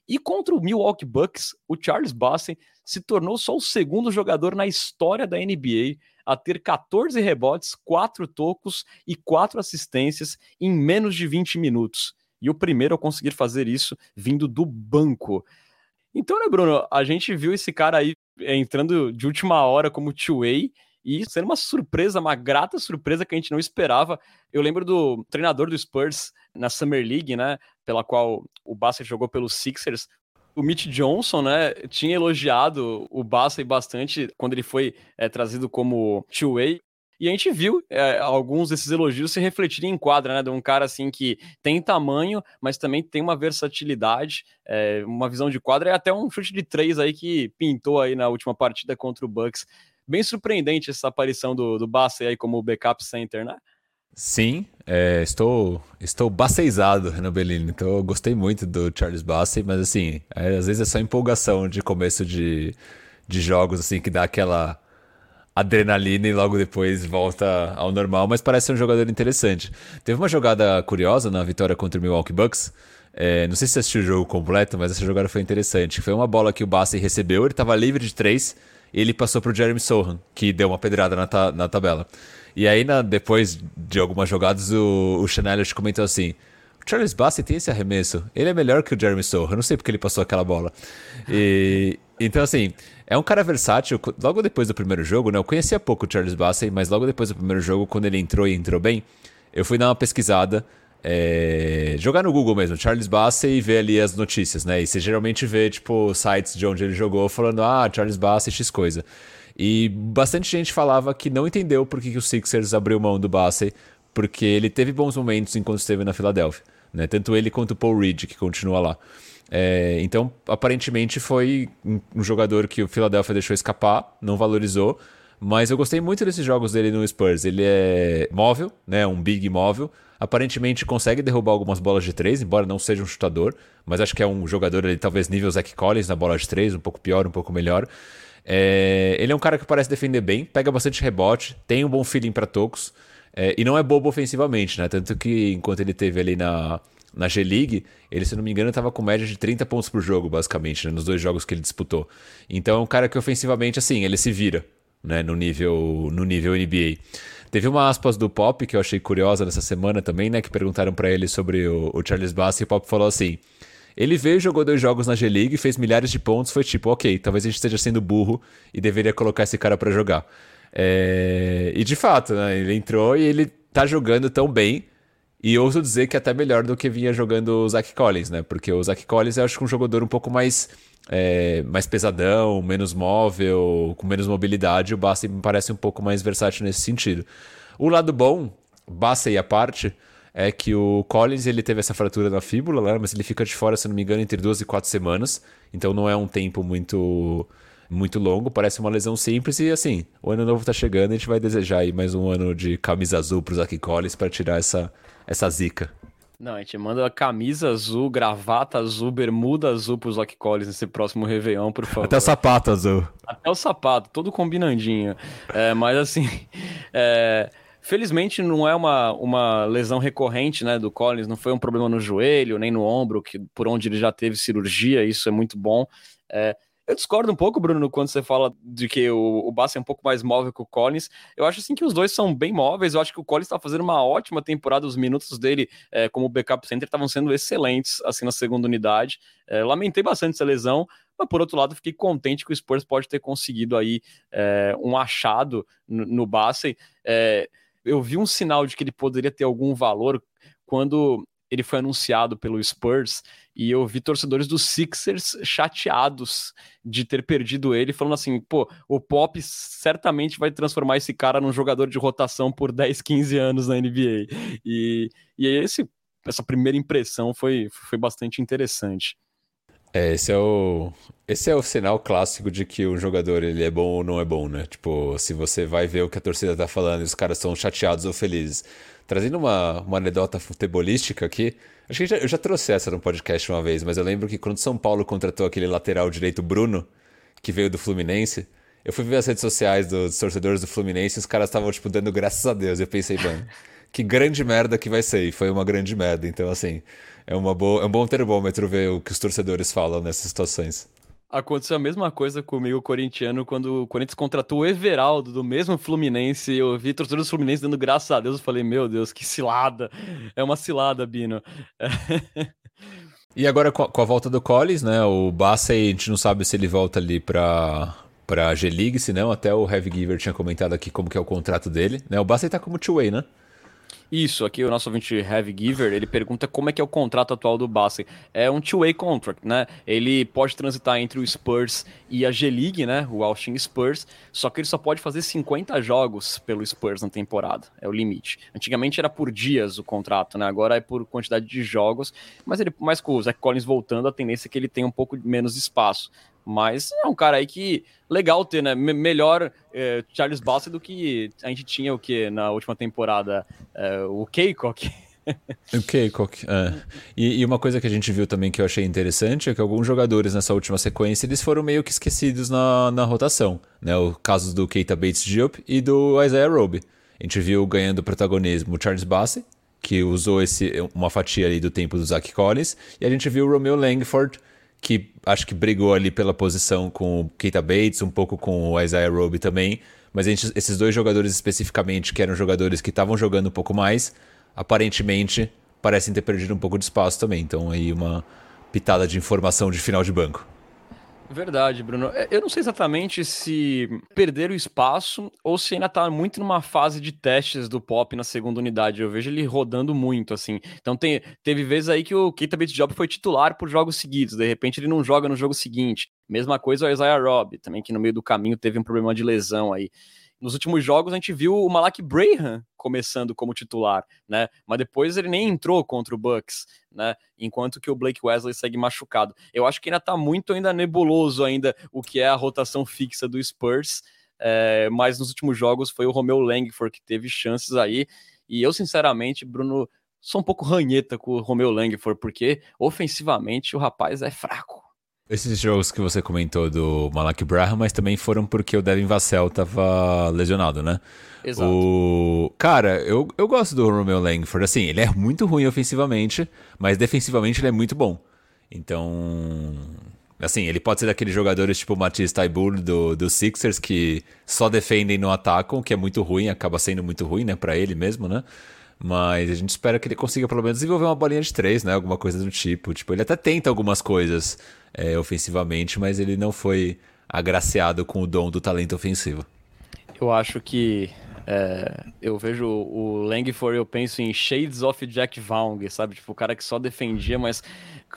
Speaker 1: E contra o Milwaukee Bucks, o Charles Bassey se tornou só o segundo jogador na história da NBA a ter 14 rebotes, 4 tocos e 4 assistências em menos de 20 minutos. E o primeiro a conseguir fazer isso vindo do banco. Então, né, Bruno, a gente viu esse cara aí entrando de última hora como two-way e sendo uma surpresa, uma grata surpresa que a gente não esperava. Eu lembro do treinador do Spurs na Summer League, né, pela qual o Bassett jogou pelos Sixers. O Mitch Johnson, né, tinha elogiado o Bassett bastante quando ele foi é, trazido como two-way. E a gente viu é, alguns desses elogios se refletirem em quadra, né? De um cara assim que tem tamanho, mas também tem uma versatilidade, é, uma visão de quadra e até um chute de três aí que pintou aí na última partida contra o Bucks. Bem surpreendente essa aparição do, do Bassey aí como backup center, né?
Speaker 2: Sim, é, estou estou baseizado, Renan Bellini. Então eu gostei muito do Charles Bassey, mas assim, é, às vezes é só empolgação de começo de, de jogos, assim, que dá aquela adrenalina e logo depois volta ao normal, mas parece ser um jogador interessante. Teve uma jogada curiosa na vitória contra o Milwaukee Bucks. É, não sei se você assistiu o jogo completo, mas essa jogada foi interessante. Foi uma bola que o Bassey recebeu, ele estava livre de três, e ele passou para o Jeremy Sohan, que deu uma pedrada na, ta na tabela. E aí, na, depois de algumas jogadas, o, o Chanel comentou assim: o Charles Bassey tem esse arremesso, ele é melhor que o Jeremy Sohan. Não sei porque ele passou aquela bola. E, então, assim, é um cara versátil. Logo depois do primeiro jogo, né? Eu conhecia pouco o Charles Bassey, mas logo depois do primeiro jogo, quando ele entrou e entrou bem, eu fui dar uma pesquisada. É... jogar no Google mesmo, Charles Bassey e ver ali as notícias, né? E você geralmente vê, tipo, sites de onde ele jogou falando, ah, Charles Bassey, X coisa. E bastante gente falava que não entendeu por que, o Sixers abriu mão do Bassey, porque ele teve bons momentos enquanto esteve na Filadélfia. Né? Tanto ele quanto o Paul Reed, que continua lá. É, então, aparentemente foi um jogador que o Philadelphia deixou escapar, não valorizou. Mas eu gostei muito desses jogos dele no Spurs. Ele é móvel, né? Um big móvel. Aparentemente consegue derrubar algumas bolas de três, embora não seja um chutador. Mas acho que é um jogador ali, talvez nível Zach Collins na bola de três, um pouco pior, um pouco melhor. É, ele é um cara que parece defender bem, pega bastante rebote, tem um bom feeling para tocos. É, e não é bobo ofensivamente, né? Tanto que enquanto ele teve ali na, na G-League, ele, se não me engano, estava com média de 30 pontos por jogo, basicamente, né, nos dois jogos que ele disputou. Então é um cara que ofensivamente, assim, ele se vira, né, no nível, no nível NBA. Teve uma aspas do Pop que eu achei curiosa nessa semana também, né, que perguntaram para ele sobre o, o Charles Bass e o Pop falou assim: ele veio, jogou dois jogos na G-League, fez milhares de pontos, foi tipo, ok, talvez a gente esteja sendo burro e deveria colocar esse cara para jogar. É... E de fato, né, ele entrou e ele tá jogando tão bem E ouso dizer que até melhor do que vinha jogando o Zach Collins, né? Porque o Zach Collins eu acho que um jogador um pouco mais, é, mais pesadão, menos móvel, com menos mobilidade. O Bassey me parece um pouco mais versátil nesse sentido. O lado bom, Bassey à parte, é que o Collins ele teve essa fratura na fíbula, né? mas ele fica de fora, se não me engano, entre duas e quatro semanas. Então não é um tempo muito muito longo, parece uma lesão simples e assim, o ano novo tá chegando, a gente vai desejar aí mais um ano de camisa azul pro Zach Collins para tirar essa essa zica.
Speaker 1: Não, a gente manda camisa azul, gravata azul, bermuda azul pro Zach Collins nesse próximo Réveillon, por favor.
Speaker 2: Até o sapato azul.
Speaker 1: Até o sapato, todo combinandinho. É, mas assim, é, felizmente não é uma, uma lesão recorrente né, do Collins, não foi um problema no joelho, nem no ombro, que, por onde ele já teve cirurgia, isso é muito bom. É, eu discordo um pouco, Bruno, quando você fala de que o, o é um pouco mais móvel que o Collins. Eu acho assim que os dois são bem móveis. Eu acho que o Collins está fazendo uma ótima temporada. Os minutos dele é, como backup center estavam sendo excelentes assim na segunda unidade. É, lamentei bastante essa lesão, mas por outro lado fiquei contente que o Spurs pode ter conseguido aí é, um achado no, no. É, eu vi um sinal de que ele poderia ter algum valor quando ele foi anunciado pelo Spurs e eu vi torcedores dos Sixers chateados de ter perdido ele, falando assim: pô, o Pop certamente vai transformar esse cara num jogador de rotação por 10, 15 anos na NBA. E, e esse, essa primeira impressão foi, foi bastante interessante.
Speaker 2: É, esse é o esse é o sinal clássico de que um jogador ele é bom ou não é bom, né? Tipo, se você vai ver o que a torcida tá falando e os caras estão chateados ou felizes. Trazendo uma, uma anedota futebolística aqui, acho que já, eu já trouxe essa no podcast uma vez, mas eu lembro que quando São Paulo contratou aquele lateral direito Bruno, que veio do Fluminense, eu fui ver as redes sociais dos torcedores do Fluminense e os caras estavam, tipo, dando graças a Deus. Eu pensei, mano, que grande merda que vai ser. E foi uma grande merda. Então, assim, é, uma boa, é um bom termômetro ver o que os torcedores falam nessas situações.
Speaker 1: Aconteceu a mesma coisa comigo, corintiano, quando o Corinthians contratou o Everaldo, do mesmo Fluminense. Eu vi torcedores do Fluminense dando graças a Deus. Eu falei, meu Deus, que cilada. É uma cilada, Bino.
Speaker 2: e agora, com a volta do Collins, né? O Bassey, a gente não sabe se ele volta ali pra, pra G-League, se não. Até o Heavy Giver tinha comentado aqui como que é o contrato dele. Né? O Bassey tá como two-way, né?
Speaker 1: Isso, aqui o nosso ouvinte Heavy Giver, ele pergunta como é que é o contrato atual do Bassey. É um two-way contract, né? Ele pode transitar entre o Spurs e a G-League, né? O Austin Spurs, só que ele só pode fazer 50 jogos pelo Spurs na temporada, é o limite. Antigamente era por dias o contrato, né? Agora é por quantidade de jogos, mas ele mais com o Zach Collins voltando, a tendência é que ele tenha um pouco menos espaço. Mas é um cara aí que legal ter, né? melhor é, Charles Bassett do que a gente tinha o que na última temporada, é, o Keikok.
Speaker 2: O Keikok, é. E, e, uma coisa que a gente viu também que eu achei interessante é que alguns jogadores nessa última sequência eles foram meio que esquecidos na, na rotação, né? O caso do Keita Bates Diop e do Isaiah Roby. A gente viu ganhando protagonismo o Charles Bassett, que usou esse, uma fatia ali do tempo do Zach Collins, e a gente viu o Romeo Langford, que acho que brigou ali pela posição com o Keita Bates, um pouco com o Isaiah Roby também. Mas gente, esses dois jogadores especificamente, que eram jogadores que estavam jogando um pouco mais, aparentemente parecem ter perdido um pouco de espaço também. Então aí uma pitada de informação de final de banco.
Speaker 1: Verdade, Bruno. É, eu não sei exatamente se perder o espaço ou se ainda tá muito numa fase de testes do pop na segunda unidade. Eu vejo ele rodando muito, assim. Então tem, teve vezes aí que o Keita Job foi titular por jogos seguidos. De repente ele não joga no jogo seguinte. Mesma coisa o Isaiah Robb, também que no meio do caminho teve um problema de lesão aí nos últimos jogos a gente viu o Malak Braham começando como titular, né? Mas depois ele nem entrou contra o Bucks, né? Enquanto que o Blake Wesley segue machucado. Eu acho que ainda tá muito ainda nebuloso ainda o que é a rotação fixa do Spurs. É, mas nos últimos jogos foi o Romeo Langford que teve chances aí. E eu, sinceramente, Bruno, sou um pouco ranheta com o Romeo Langford, porque ofensivamente o rapaz é fraco.
Speaker 2: Esses jogos que você comentou do Malak Braham, mas também foram porque o Devin Vassell tava lesionado, né?
Speaker 1: Exato.
Speaker 2: O... Cara, eu, eu gosto do Romeo Langford. Assim, ele é muito ruim ofensivamente, mas defensivamente ele é muito bom. Então, assim, ele pode ser daqueles jogadores tipo o Matisse Taibur do, do Sixers que só defendem e não atacam, que é muito ruim, acaba sendo muito ruim, né, para ele mesmo, né? Mas a gente espera que ele consiga pelo menos desenvolver uma bolinha de três, né? Alguma coisa do tipo. Tipo, ele até tenta algumas coisas é, ofensivamente, mas ele não foi agraciado com o dom do talento ofensivo.
Speaker 1: Eu acho que É, eu vejo o Langford, eu penso em Shades of Jack Vaughn, sabe? Tipo, o cara que só defendia, mas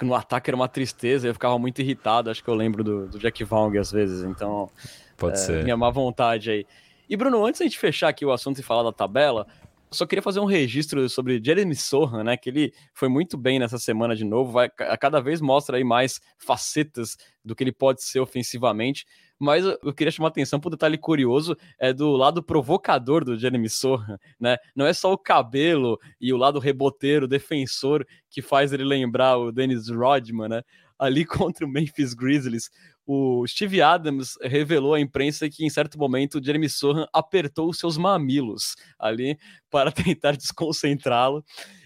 Speaker 1: no ataque era uma tristeza, eu ficava muito irritado, acho que eu lembro do, do Jack Vaughn às vezes, então...
Speaker 2: Pode é, ser.
Speaker 1: Minha má vontade aí. E Bruno, antes de a gente fechar aqui o assunto e falar da tabela, só queria fazer um registro sobre Jeremy Sohan, né? Que ele foi muito bem nessa semana de novo, vai a cada vez mostra aí mais facetas do que ele pode ser ofensivamente. Mas eu queria chamar a atenção para um detalhe curioso é do lado provocador do Jeremy Sohan, né? Não é só o cabelo e o lado reboteiro, defensor, que faz ele lembrar o Dennis Rodman, né? Ali contra o Memphis Grizzlies, o Steve Adams revelou à imprensa que em certo momento Jeremy Sohan apertou os seus mamilos ali para tentar desconcentrá-lo.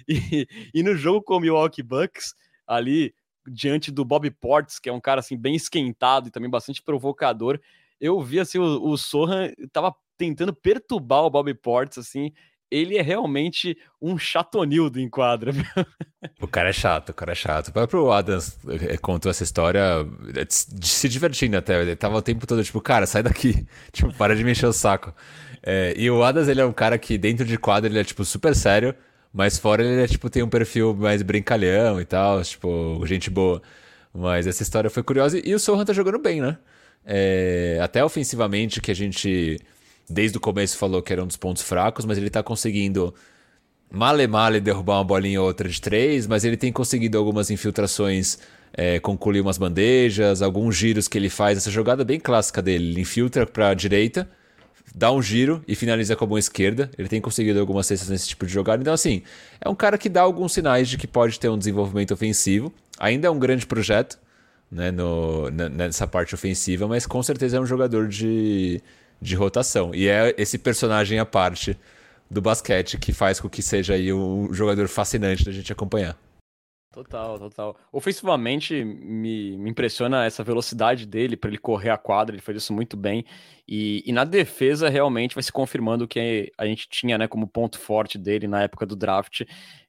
Speaker 1: E, e no jogo com o Milwaukee Bucks, ali diante do Bob Portes, que é um cara assim bem esquentado e também bastante provocador, eu vi assim o, o Sohan estava tentando perturbar o Bob Portes assim, ele é realmente um chatonildo em quadra.
Speaker 2: O cara é chato, o cara é chato. O próprio Adams eh, contou essa história eh, se divertindo até. Ele tava o tempo todo tipo, cara, sai daqui. Tipo, para de me encher o saco. É, e o Adams, ele é um cara que dentro de quadra ele é, tipo, super sério, mas fora ele é, tipo, tem um perfil mais brincalhão e tal, tipo, gente boa. Mas essa história foi curiosa. E o Sohan tá jogando bem, né? É, até ofensivamente, que a gente desde o começo falou que era um dos pontos fracos, mas ele está conseguindo male male derrubar uma bolinha ou outra de três, mas ele tem conseguido algumas infiltrações, é, concluir umas bandejas, alguns giros que ele faz, essa jogada bem clássica dele, ele infiltra para a direita, dá um giro e finaliza com a mão esquerda. Ele tem conseguido algumas cestas nesse tipo de jogada. Então, assim, é um cara que dá alguns sinais de que pode ter um desenvolvimento ofensivo. Ainda é um grande projeto né, no, nessa parte ofensiva, mas com certeza é um jogador de, de rotação. E é esse personagem à parte do basquete que faz com que seja aí um jogador fascinante da gente acompanhar.
Speaker 1: Total, total. Ofensivamente, me, me impressiona essa velocidade dele para ele correr a quadra, ele faz isso muito bem. E, e, na defesa, realmente vai se confirmando o que a gente tinha né, como ponto forte dele na época do draft,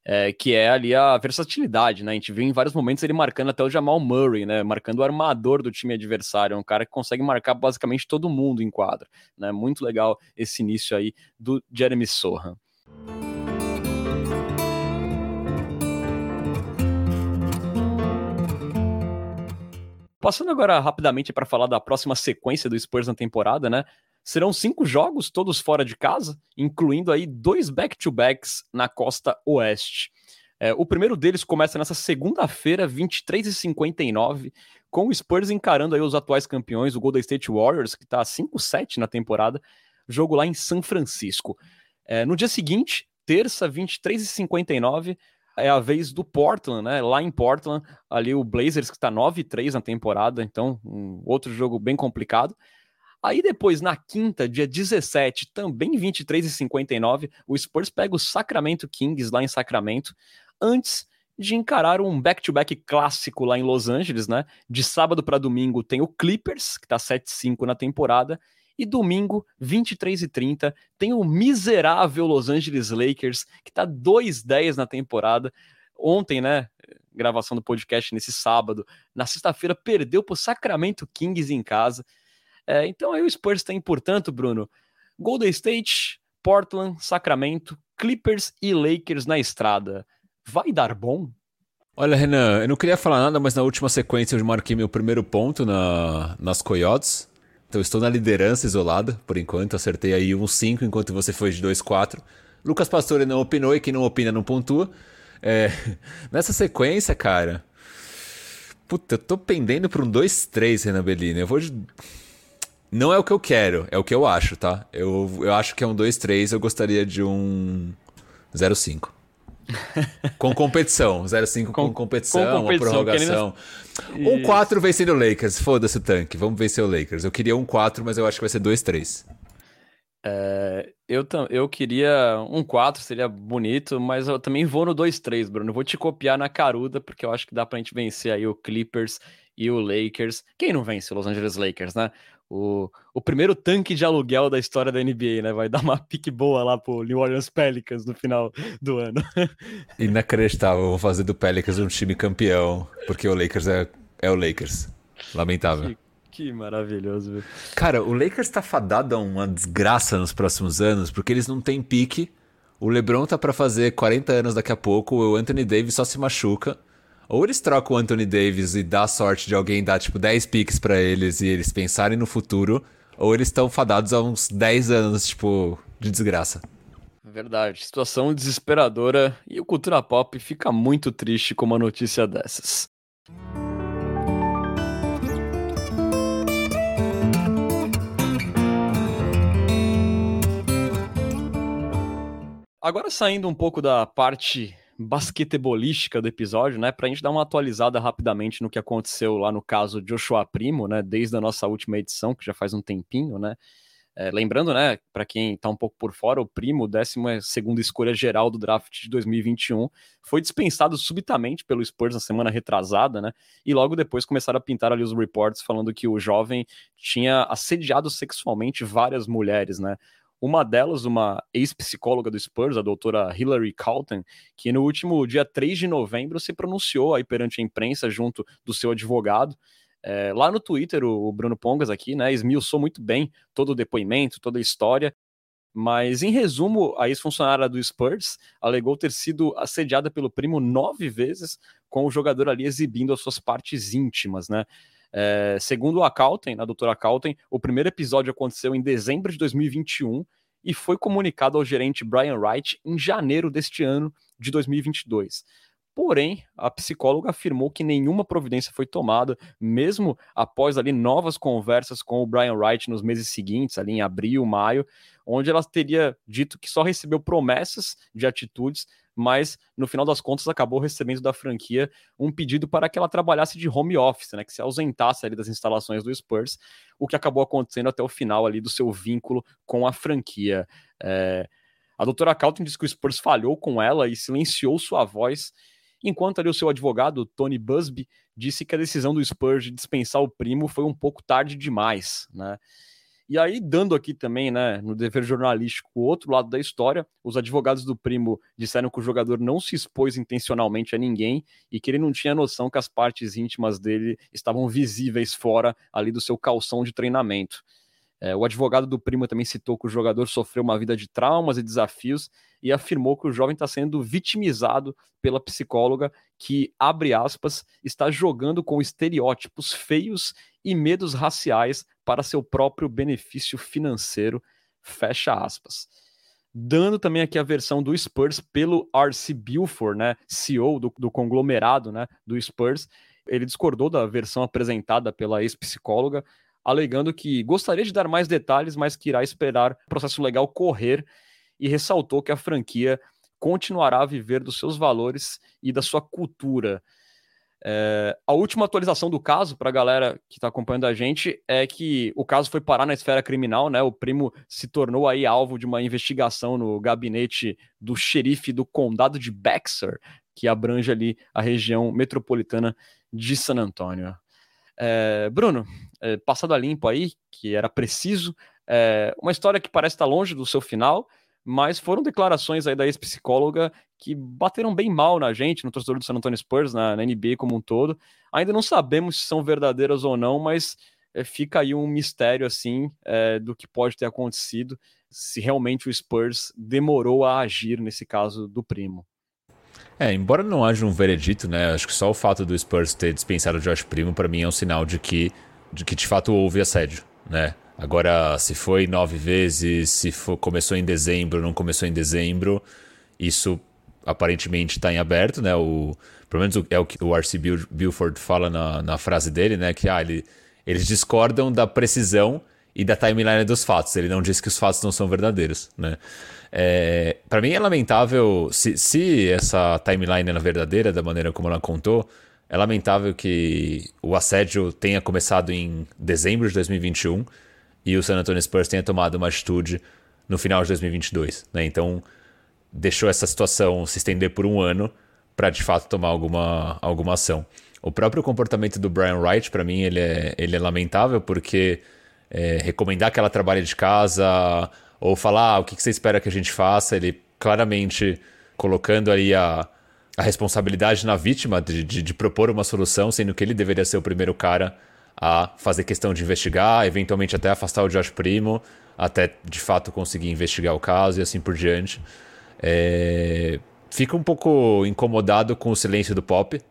Speaker 1: é, que é ali a versatilidade, né? A gente viu em vários momentos ele marcando até o Jamal Murray, né? Marcando o armador do time adversário, um cara que consegue marcar basicamente todo mundo em quadra, né? Muito legal esse início aí do Jeremy Sohan. Passando agora rapidamente para falar da próxima sequência do Spurs na temporada, né? Serão cinco jogos, todos fora de casa, incluindo aí dois back-to-backs na costa oeste. É, o primeiro deles começa nessa segunda-feira, 23 e 59 com o Spurs encarando aí os atuais campeões, o Golden State Warriors, que está 5-7 na temporada, jogo lá em São Francisco. É, no dia seguinte, terça, 23 e 59 é a vez do Portland, né? Lá em Portland, ali o Blazers que está 9-3 na temporada, então um outro jogo bem complicado. Aí depois, na quinta, dia 17, também 23 e 59, o Spurs pega o Sacramento Kings lá em Sacramento, antes de encarar um back-to-back -back clássico lá em Los Angeles, né? De sábado para domingo tem o Clippers, que está 7-5 na temporada, e domingo, 23 e 30, tem o miserável Los Angeles Lakers, que está 2-10 na temporada. Ontem, né? Gravação do podcast nesse sábado. Na sexta-feira, perdeu para o Sacramento Kings em casa. É, então aí o Spurs tem, portanto, Bruno, Golden State, Portland, Sacramento, Clippers e Lakers na estrada. Vai dar bom?
Speaker 2: Olha, Renan, eu não queria falar nada, mas na última sequência eu marquei meu primeiro ponto na, nas Coyotes. Então estou na liderança isolada, por enquanto. Acertei aí um 5, enquanto você foi de 2-4. Lucas Pastore não opinou e quem não opina não pontua. É, nessa sequência, cara. Puta, eu tô pendendo para um 2-3, Renan Bellini. Eu vou de. Não é o que eu quero, é o que eu acho, tá? Eu, eu acho que é um 2-3, eu gostaria de um 0-5 com competição. 0-5 com, com, competição, com competição, uma prorrogação. Querendo... Um 4 vencendo o Lakers. Foda-se o tanque. Vamos vencer o Lakers. Eu queria um 4, mas eu acho que vai ser 2-3.
Speaker 1: É, eu, eu queria um 4, seria bonito, mas eu também vou no 2-3, Bruno. Eu vou te copiar na caruda, porque eu acho que dá pra gente vencer aí o Clippers e o Lakers. Quem não vence o Los Angeles Lakers, né? O, o primeiro tanque de aluguel da história da NBA, né? Vai dar uma pique boa lá pro New Orleans Pelicans no final do ano.
Speaker 2: Inacreditável, vou fazer do Pelicans um time campeão, porque o Lakers é, é o Lakers. Lamentável.
Speaker 1: Que maravilhoso, velho.
Speaker 2: Cara, o Lakers tá fadado a uma desgraça nos próximos anos, porque eles não têm pique. O LeBron tá para fazer 40 anos daqui a pouco, o Anthony Davis só se machuca. Ou eles trocam o Anthony Davis e dá sorte de alguém dar tipo 10 piques para eles e eles pensarem no futuro, ou eles estão fadados a uns 10 anos, tipo, de desgraça.
Speaker 1: Verdade, situação desesperadora e o Cultura Pop fica muito triste com uma notícia dessas. Agora saindo um pouco da parte basquetebolística do episódio, né, para a gente dar uma atualizada rapidamente no que aconteceu lá no caso Joshua Primo, né, desde a nossa última edição, que já faz um tempinho, né, é, lembrando, né, para quem está um pouco por fora, o Primo, 12 segunda escolha geral do draft de 2021, foi dispensado subitamente pelo Spurs na semana retrasada, né, e logo depois começaram a pintar ali os reports falando que o jovem tinha assediado sexualmente várias mulheres, né, uma delas, uma ex-psicóloga do Spurs, a doutora Hilary Calton, que no último dia 3 de novembro se pronunciou aí perante a imprensa junto do seu advogado. É, lá no Twitter, o Bruno Pongas aqui, né, esmiuçou muito bem todo o depoimento, toda a história. Mas, em resumo, a ex-funcionária do Spurs alegou ter sido assediada pelo primo nove vezes, com o jogador ali exibindo as suas partes íntimas, né? É, segundo a Calten, a doutora Calten, o primeiro episódio aconteceu em dezembro de 2021 e foi comunicado ao gerente Brian Wright em janeiro deste ano de 2022. Porém, a psicóloga afirmou que nenhuma providência foi tomada, mesmo após ali novas conversas com o Brian Wright nos meses seguintes, ali em abril, maio, onde ela teria dito que só recebeu promessas de atitudes mas no final das contas acabou recebendo da franquia um pedido para que ela trabalhasse de home office, né, que se ausentasse ali das instalações do Spurs, o que acabou acontecendo até o final ali do seu vínculo com a franquia. É... A doutora Calton disse que o Spurs falhou com ela e silenciou sua voz, enquanto ali o seu advogado, Tony Busby, disse que a decisão do Spurs de dispensar o primo foi um pouco tarde demais, né? E aí, dando aqui também, né, no dever jornalístico, o outro lado da história, os advogados do primo disseram que o jogador não se expôs intencionalmente a ninguém e que ele não tinha noção que as partes íntimas dele estavam visíveis fora ali do seu calção de treinamento. É, o advogado do primo também citou que o jogador sofreu uma vida de traumas e desafios e afirmou que o jovem está sendo vitimizado pela psicóloga que, abre aspas, está jogando com estereótipos feios e medos raciais para seu próprio benefício financeiro, fecha aspas. Dando também aqui a versão do Spurs pelo R.C. Buford, né, CEO do, do conglomerado né, do Spurs, ele discordou da versão apresentada pela ex-psicóloga, alegando que gostaria de dar mais detalhes, mas que irá esperar o processo legal correr e ressaltou que a franquia continuará a viver dos seus valores e da sua cultura. É, a última atualização do caso, para a galera que está acompanhando a gente, é que o caso foi parar na esfera criminal, né? O primo se tornou aí alvo de uma investigação no gabinete do xerife do condado de Bexar, que abrange ali a região metropolitana de San Antônio. É, Bruno, é, passado a limpo aí, que era preciso, é, uma história que parece estar longe do seu final, mas foram declarações aí da ex-psicóloga que bateram bem mal na gente, no torcedor do San Antonio Spurs, na, na NBA como um todo. Ainda não sabemos se são verdadeiras ou não, mas fica aí um mistério assim é, do que pode ter acontecido, se realmente o Spurs demorou a agir nesse caso do primo.
Speaker 2: É, embora não haja um veredito, né? Acho que só o fato do Spurs ter dispensado o Josh Primo, para mim, é um sinal de que, de que de fato houve assédio, né? Agora, se foi nove vezes, se for, começou em dezembro, não começou em dezembro, isso aparentemente está em aberto, né? O, pelo menos é o que o R.C. Buford fala na, na frase dele, né? Que ah, ele, eles discordam da precisão e da timeline dos fatos. Ele não disse que os fatos não são verdadeiros, né? É, para mim é lamentável, se, se essa timeline é verdadeira, da maneira como ela contou, é lamentável que o assédio tenha começado em dezembro de 2021 e o San Antonio Spurs tenha tomado uma atitude no final de 2022. Né? Então, deixou essa situação se estender por um ano para de fato tomar alguma, alguma ação. O próprio comportamento do Brian Wright, para mim, ele é, ele é lamentável porque é, recomendar que ela trabalhe de casa ou falar ah, o que, você espera que a gente faça, ele claramente colocando aí a, a responsabilidade na vítima de, de, de propor uma solução, sendo que ele deveria ser o primeiro cara a fazer questão de investigar, eventualmente até afastar o Josh Primo, até de fato conseguir investigar o caso e assim por diante. É... Fico um pouco incomodado com o silêncio do Pop,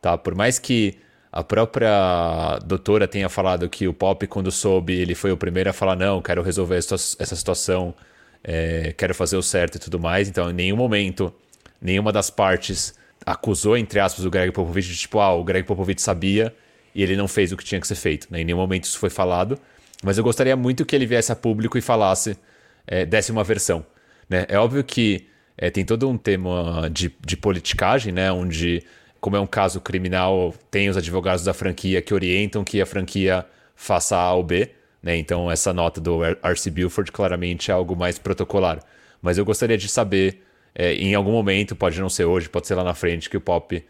Speaker 2: tá? Por mais que a própria doutora tenha falado que o Pop, quando soube, ele foi o primeiro a falar: não, quero resolver essa situação, é, quero fazer o certo e tudo mais. Então, em nenhum momento, nenhuma das partes acusou, entre aspas, o Greg Popovich de tipo: ah, o Greg Popovich sabia e ele não fez o que tinha que ser feito. Né? Em nenhum momento isso foi falado. Mas eu gostaria muito que ele viesse a público e falasse, é, desse uma versão. Né? É óbvio que é, tem todo um tema de, de politicagem, né? onde como é um caso criminal, tem os advogados da franquia que orientam que a franquia faça A ou B, né? Então essa nota do RC Buford claramente é algo mais protocolar. Mas eu gostaria de saber, é, em algum momento, pode não ser hoje, pode ser lá na frente, que o Pop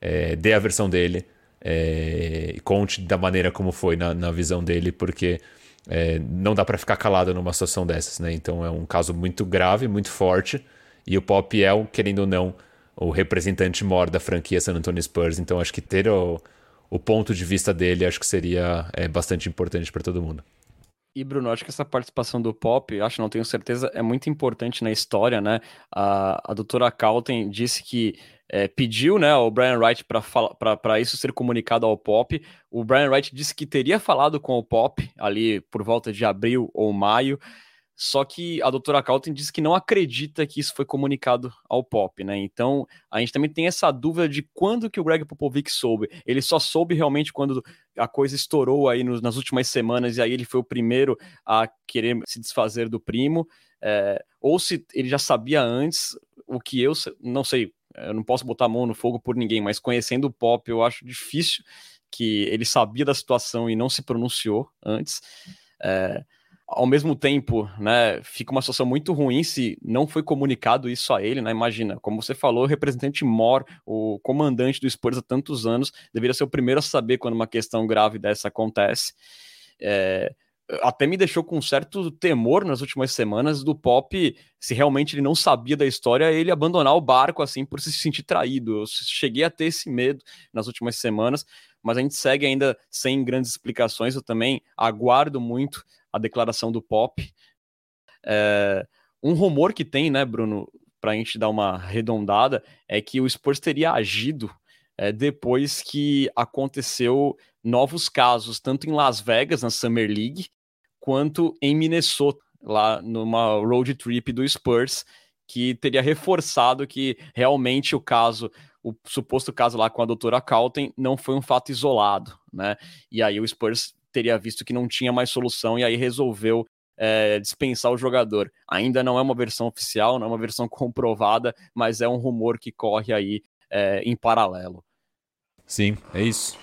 Speaker 2: é, dê a versão dele é, e conte da maneira como foi na, na visão dele, porque é, não dá para ficar calado numa situação dessas, né? Então é um caso muito grave, muito forte, e o Pop é, querendo ou não, o representante maior da franquia San Antonio Spurs. Então acho que ter o, o ponto de vista dele acho que seria é, bastante importante para todo mundo.
Speaker 1: E Bruno, acho que essa participação do Pop, acho, não tenho certeza, é muito importante na história, né? A, a doutora Calton disse que é, pediu né, ao Brian Wright para isso ser comunicado ao Pop. O Brian Wright disse que teria falado com o Pop ali por volta de abril ou maio. Só que a doutora Calton disse que não acredita que isso foi comunicado ao Pop, né? Então a gente também tem essa dúvida de quando que o Greg Popovich soube. Ele só soube realmente quando a coisa estourou aí nos, nas últimas semanas e aí ele foi o primeiro a querer se desfazer do primo. É, ou se ele já sabia antes, o que eu não sei, eu não posso botar a mão no fogo por ninguém, mas conhecendo o Pop, eu acho difícil que ele sabia da situação e não se pronunciou antes. É, ao mesmo tempo, né, fica uma situação muito ruim se não foi comunicado isso a ele, né? Imagina, como você falou, o representante Mor, o comandante do Spurs há tantos anos, deveria ser o primeiro a saber quando uma questão grave dessa acontece. É, até me deixou com um certo temor nas últimas semanas do Pop, se realmente ele não sabia da história, ele abandonar o barco assim por se sentir traído. Eu cheguei a ter esse medo nas últimas semanas, mas a gente segue ainda sem grandes explicações. Eu também aguardo muito a declaração do Pop. É, um rumor que tem, né, Bruno, para a gente dar uma arredondada, é que o Spurs teria agido é, depois que aconteceu novos casos, tanto em Las Vegas, na Summer League, quanto em Minnesota, lá numa road trip do Spurs, que teria reforçado que realmente o caso, o suposto caso lá com a doutora Calton, não foi um fato isolado, né? E aí o Spurs teria visto que não tinha mais solução e aí resolveu é, dispensar o jogador. Ainda não é uma versão oficial, não é uma versão comprovada, mas é um rumor que corre aí é, em paralelo.
Speaker 2: Sim, é isso.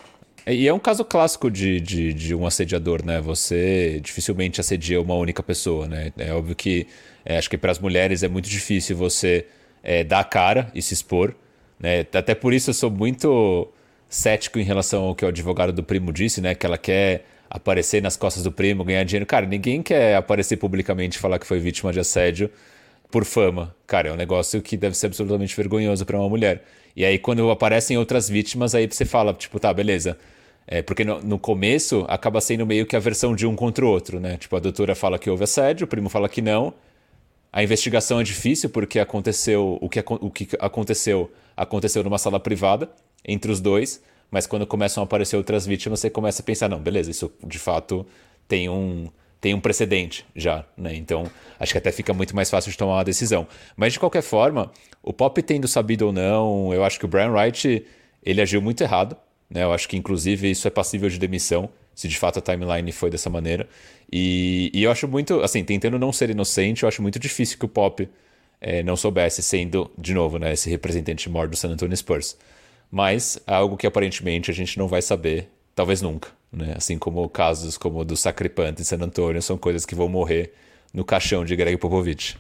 Speaker 2: E é um caso clássico de, de, de, um assediador, né? Você dificilmente assedia uma única pessoa, né? É óbvio que é, acho que para as mulheres é muito difícil você é, dar a cara e se expor, né? Até por isso eu sou muito cético em relação ao que o advogado do primo disse, né? Que ela quer aparecer nas costas do primo, ganhar dinheiro. Cara, ninguém quer aparecer publicamente e falar que foi vítima de assédio por fama. Cara, é um negócio que deve ser absolutamente vergonhoso para uma mulher. E aí, quando aparecem outras vítimas, aí você fala, tipo, tá, beleza. É, porque no, no, começo acaba sendo meio que a versão de um contra o outro, né? Tipo, a doutora fala que houve assédio, o primo fala que não. A investigação é difícil porque aconteceu o que, o que aconteceu aconteceu numa sala privada entre os dois. Mas quando começam a aparecer outras vítimas, você começa a pensar, não, beleza, isso de fato tem um, tem um precedente já, né? Então, acho que até fica muito mais fácil de tomar uma decisão. Mas de qualquer forma, o Pop tendo sabido ou não, eu acho que o Brian Wright, ele agiu muito errado, né? Eu acho que inclusive isso é passível de demissão, se de fato a timeline foi dessa maneira. E, e eu acho muito, assim, tentando não ser inocente, eu acho muito difícil que o Pop é, não soubesse, sendo, de novo, né, esse representante maior do San Antonio Spurs mas é algo que aparentemente a gente não vai saber, talvez nunca. Né? Assim como casos como o do Sacripante em San Antonio são coisas que vão morrer no caixão de Greg Popovich.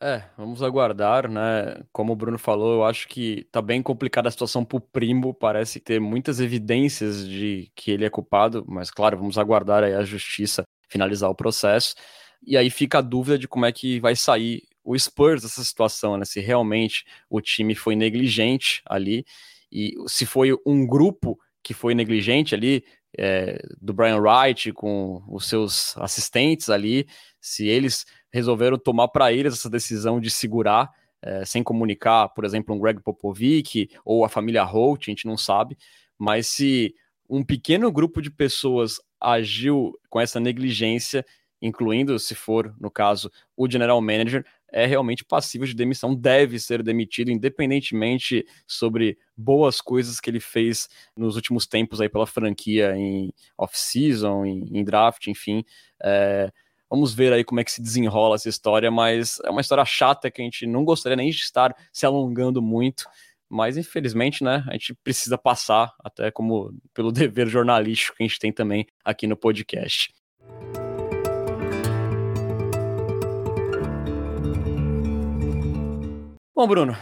Speaker 1: É, vamos aguardar, né? Como o Bruno falou, eu acho que tá bem complicada a situação pro primo, parece ter muitas evidências de que ele é culpado, mas claro, vamos aguardar aí a justiça finalizar o processo. E aí fica a dúvida de como é que vai sair o Spurs dessa situação, né? Se realmente o time foi negligente ali e se foi um grupo que foi negligente ali, é, do Brian Wright com os seus assistentes ali, se eles resolveram tomar para eles essa decisão de segurar é, sem comunicar, por exemplo, um Greg Popovic ou a família Holt, a gente não sabe, mas se um pequeno grupo de pessoas agiu com essa negligência, incluindo, se for, no caso, o general manager, é realmente passível de demissão, deve ser demitido, independentemente sobre boas coisas que ele fez nos últimos tempos aí pela franquia em off-season, em, em, draft, enfim. É, vamos ver aí como é que se desenrola essa história, mas é uma história chata que a gente não gostaria nem de estar se alongando muito. Mas infelizmente, né, a gente precisa passar, até como pelo dever jornalístico que a gente tem também aqui no podcast. Bom, Bruno,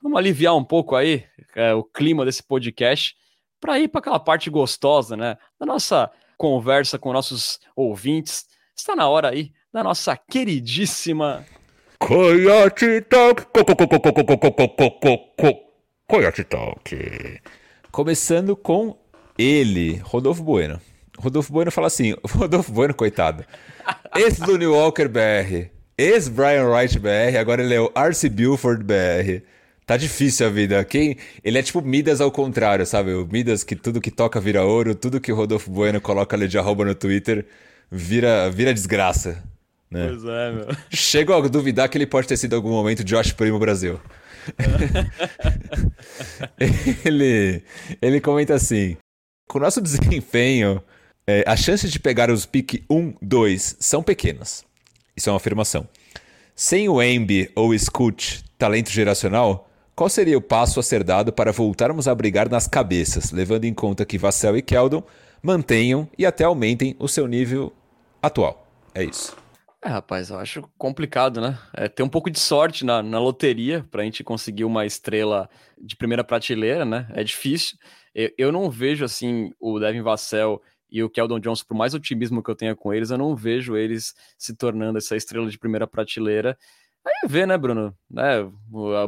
Speaker 1: vamos aliviar um pouco aí é, o clima desse podcast para ir para aquela parte gostosa, né? Da nossa conversa com nossos ouvintes. Está na hora aí da nossa queridíssima
Speaker 2: Coyote Talk. Coyote Talk. Começando com ele, Rodolfo Bueno. Rodolfo Bueno fala assim: Rodolfo Bueno, coitado. Esse do New Walker BR ex-Brian Wright BR, agora ele é o Arce Buford BR. Tá difícil a vida. Quem Ele é tipo Midas ao contrário, sabe? O Midas que tudo que toca vira ouro, tudo que o Rodolfo Bueno coloca ali de arroba no Twitter vira, vira desgraça. Né? Pois é, meu. Chego a duvidar que ele pode ter sido em algum momento Josh Primo Brasil. ele, ele comenta assim: com o nosso desempenho, é, as chances de pegar os pick 1, 2 são pequenas. Isso é uma afirmação. Sem o Embi ou Scoot, talento geracional, qual seria o passo a ser dado para voltarmos a brigar nas cabeças, levando em conta que Vassell e Keldon mantenham e até aumentem o seu nível atual? É isso.
Speaker 1: É, rapaz, eu acho complicado, né? É ter um pouco de sorte na, na loteria para a gente conseguir uma estrela de primeira prateleira, né? É difícil. Eu, eu não vejo, assim, o Devin Vassell e o Keldon Johnson, por mais otimismo que eu tenha com eles, eu não vejo eles se tornando essa estrela de primeira prateleira. Aí vê, né, Bruno? Né,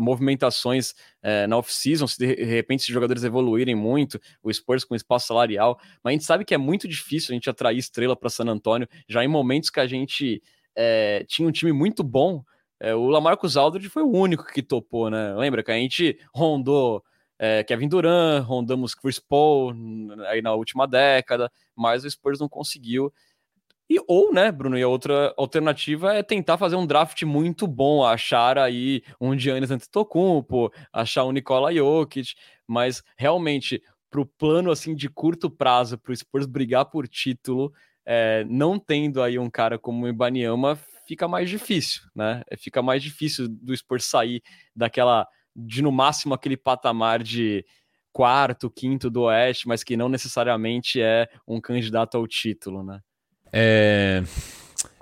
Speaker 1: movimentações é, na off-season, se de repente esses jogadores evoluírem muito, o Spurs com espaço salarial, mas a gente sabe que é muito difícil a gente atrair estrela para San Antonio, já em momentos que a gente é, tinha um time muito bom. É, o Lamarcus Aldridge foi o único que topou, né? Lembra que a gente rondou é, Kevin Durant, rondamos Chris Paul aí na última década, mas o Spurs não conseguiu. E ou, né, Bruno, e a outra alternativa é tentar fazer um draft muito bom, achar aí um Giannis Antetokounmpo, achar um Nikola Jokic, mas realmente para o plano assim de curto prazo para o Spurs brigar por título, é, não tendo aí um cara como o Ibaniama, fica mais difícil, né? Fica mais difícil do Spurs sair daquela de no máximo aquele patamar de quarto, quinto do Oeste, mas que não necessariamente é um candidato ao título, né?
Speaker 2: É...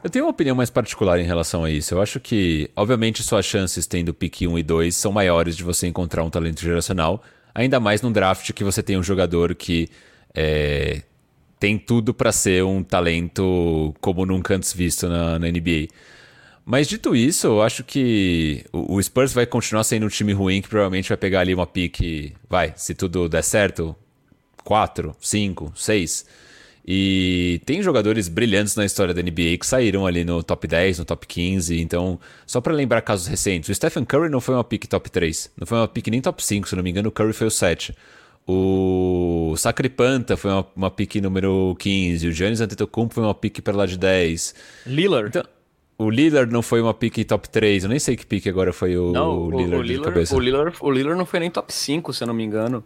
Speaker 2: Eu tenho uma opinião mais particular em relação a isso. Eu acho que, obviamente, suas chances tendo pick 1 e 2 são maiores de você encontrar um talento geracional, ainda mais num draft que você tem um jogador que é... tem tudo para ser um talento como nunca antes visto na, na NBA. Mas dito isso, eu acho que o Spurs vai continuar sendo um time ruim que provavelmente vai pegar ali uma pique, vai, se tudo der certo, 4, 5, 6. E tem jogadores brilhantes na história da NBA que saíram ali no top 10, no top 15. Então, só para lembrar casos recentes, o Stephen Curry não foi uma pick top 3, não foi uma pick nem top 5, se não me engano, o Curry foi o 7. O Sacripanta foi uma, uma pick número 15, o Giannis Antetokounmpo foi uma pick para lá de 10.
Speaker 1: Lillard. Então,
Speaker 2: o Lillard não foi uma pick top 3, eu nem sei que pick agora foi o, não, Lillard, o, Lillard,
Speaker 1: o Lillard. O Lillard não foi nem top 5, se eu não me engano.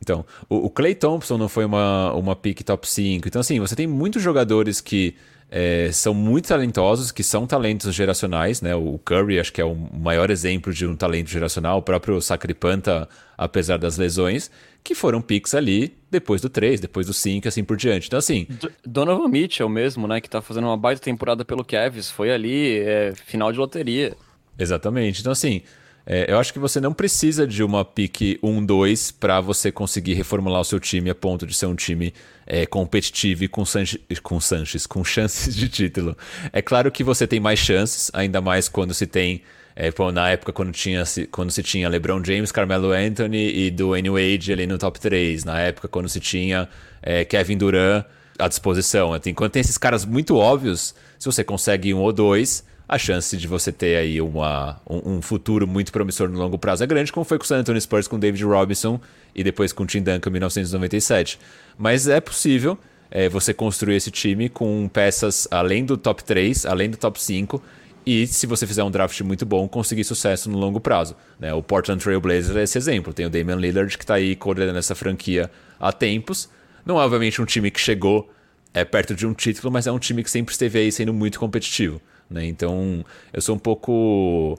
Speaker 2: Então, o, o Clay Thompson não foi uma, uma pick top 5. Então, assim, você tem muitos jogadores que é, são muito talentosos, que são talentos geracionais, né? O Curry acho que é o maior exemplo de um talento geracional, o próprio Sacripanta, apesar das lesões, que foram picks ali depois do 3, depois do 5 assim por diante. Então, assim.
Speaker 1: Donovan Mitchell mesmo, né? Que tá fazendo uma baita temporada pelo Cavs, foi ali, é, final de loteria.
Speaker 2: Exatamente. Então, assim. É, eu acho que você não precisa de uma pick 1-2 para você conseguir reformular o seu time a ponto de ser um time é, competitivo e com, Sanches, com Sanches, com chances de título. É claro que você tem mais chances, ainda mais quando se tem. É, pô, na época, quando, tinha, quando se tinha LeBron James, Carmelo Anthony e Dwayne Wade ali no top 3. Na época, quando se tinha é, Kevin Durant à disposição. Enquanto tem esses caras muito óbvios, se você consegue um ou dois, a chance de você ter aí uma, um, um, futuro muito promissor no longo prazo é grande, como foi com o San Antonio Spurs com David Robinson e depois com Tim Duncan em 1997. Mas é possível é, você construir esse time com peças além do top 3, além do top 5, e se você fizer um draft muito bom, conseguir sucesso no longo prazo. Né? O Portland Trail Blazers é esse exemplo. Tem o Damian Lillard que está aí coordenando essa franquia há tempos. Não é obviamente um time que chegou é, perto de um título, mas é um time que sempre esteve aí sendo muito competitivo. Né? Então, eu sou um pouco.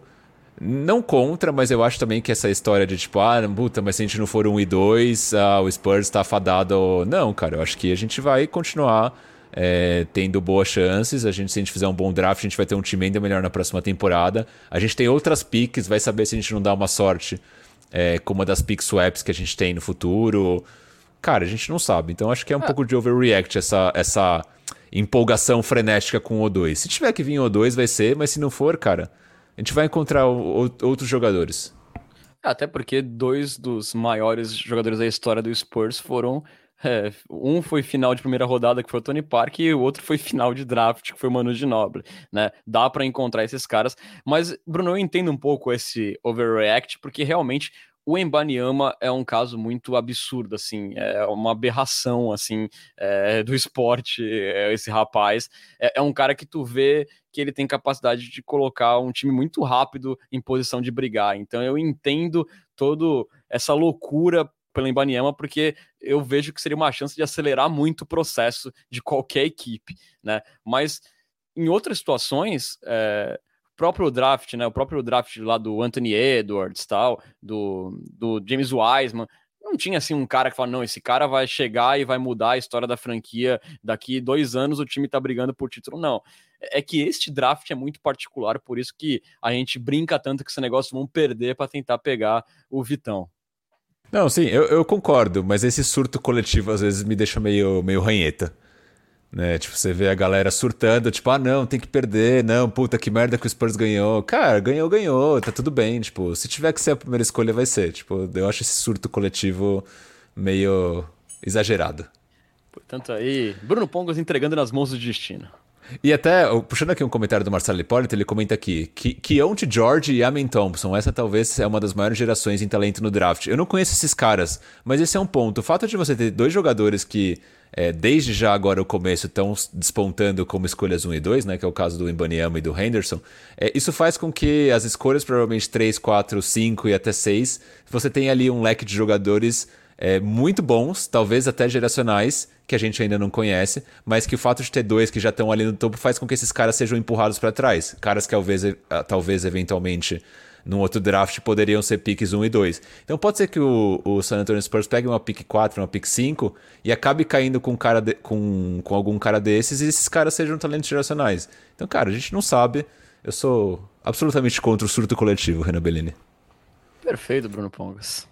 Speaker 2: Não contra, mas eu acho também que essa história de tipo, ah, puta, mas se a gente não for um e dois, ah, o Spurs está afadado. Não, cara, eu acho que a gente vai continuar é, tendo boas chances. A gente, se a gente fizer um bom draft, a gente vai ter um time ainda melhor na próxima temporada. A gente tem outras picks, vai saber se a gente não dá uma sorte é, com uma das pick swaps que a gente tem no futuro. Cara, a gente não sabe. Então acho que é um ah. pouco de overreact essa, essa empolgação frenética com o O2. Se tiver que vir o O2, vai ser, mas se não for, cara, a gente vai encontrar o, o, outros jogadores.
Speaker 1: Até porque dois dos maiores jogadores da história do Spurs foram. É, um foi final de primeira rodada, que foi o Tony Park, e o outro foi final de draft, que foi o Manu Ginobili, né? Dá para encontrar esses caras, mas, Bruno, eu entendo um pouco esse overreact, porque realmente o Embanyama é um caso muito absurdo, assim, é uma aberração, assim, é, do esporte, é, esse rapaz. É, é, um cara que tu vê que ele tem capacidade de colocar um time muito rápido em posição de brigar. Então eu entendo toda essa loucura pelo Embanyama, porque eu vejo que seria uma chance de acelerar muito o processo de qualquer equipe, né? Mas em outras situações, é, próprio draft, né? O próprio draft lá do Anthony Edwards, tal, do, do James Wiseman, não tinha assim um cara que fala, não, esse cara vai chegar e vai mudar a história da franquia. Daqui dois anos o time tá brigando por título. Não. É que este draft é muito particular, por isso que a gente brinca tanto que esse negócio vão perder para tentar pegar o Vitão.
Speaker 2: Não, sim, eu, eu, concordo, mas esse surto coletivo às vezes me deixa meio, meio ranheta. Né? Tipo, você vê a galera surtando, tipo, ah, não, tem que perder, não, puta, que merda que o Spurs ganhou. Cara, ganhou, ganhou, tá tudo bem, tipo, se tiver que ser a primeira escolha, vai ser. Tipo, eu acho esse surto coletivo meio exagerado.
Speaker 1: Portanto, aí, Bruno Pongos entregando nas mãos do destino.
Speaker 2: E até, puxando aqui um comentário do Marcelo Hipólito, ele comenta aqui que Keontae George e Amin Thompson, essa talvez é uma das maiores gerações em talento no draft. Eu não conheço esses caras, mas esse é um ponto. O fato de você ter dois jogadores que é, desde já agora o começo estão despontando como escolhas 1 e 2, né, que é o caso do Embanyama e do Henderson, é, isso faz com que as escolhas, provavelmente 3, 4, 5 e até 6, você tenha ali um leque de jogadores é, muito bons, talvez até geracionais, que a gente ainda não conhece, mas que o fato de ter dois que já estão ali no topo faz com que esses caras sejam empurrados para trás. Caras que talvez, talvez eventualmente num outro draft poderiam ser piques 1 e 2. Então pode ser que o, o San Antonio Spurs pegue uma pick 4, uma pick 5 e acabe caindo com, cara de, com, com algum cara desses e esses caras sejam talentos geracionais. Então, cara, a gente não sabe. Eu sou absolutamente contra o surto coletivo, Renan Bellini.
Speaker 1: Perfeito, Bruno Pongas.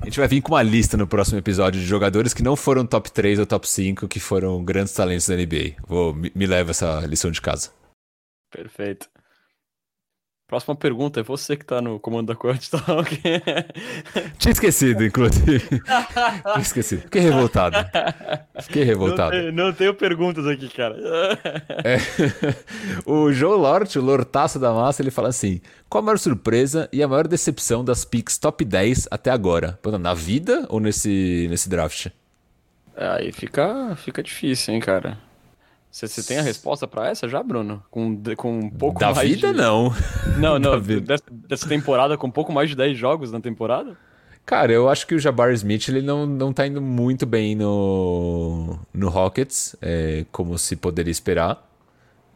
Speaker 2: A gente vai vir com uma lista no próximo episódio de jogadores que não foram top 3 ou top 5, que foram grandes talentos da NBA. Vou, me, me leva essa lição de casa.
Speaker 1: Perfeito. Próxima pergunta, é você que tá no comando da corte, tá?
Speaker 2: Tinha esquecido, inclusive. Tinha esquecido. Fiquei revoltado. Fiquei revoltado.
Speaker 1: Não, tem, não tenho perguntas aqui, cara.
Speaker 2: É. O João Lort, o Lortaço da Massa, ele fala assim: qual a maior surpresa e a maior decepção das picks top 10 até agora? Na vida ou nesse, nesse draft?
Speaker 1: Aí fica, fica difícil, hein, cara. Você tem a resposta para essa já, Bruno? Com, com um pouco
Speaker 2: da
Speaker 1: mais
Speaker 2: vida,
Speaker 1: de...
Speaker 2: não.
Speaker 1: Não, não. dessa, dessa, temporada, com um pouco mais de 10 jogos na temporada?
Speaker 2: Cara, eu acho que o Jabari Smith ele não, não tá indo muito bem no, no Rockets, é, como se poderia esperar.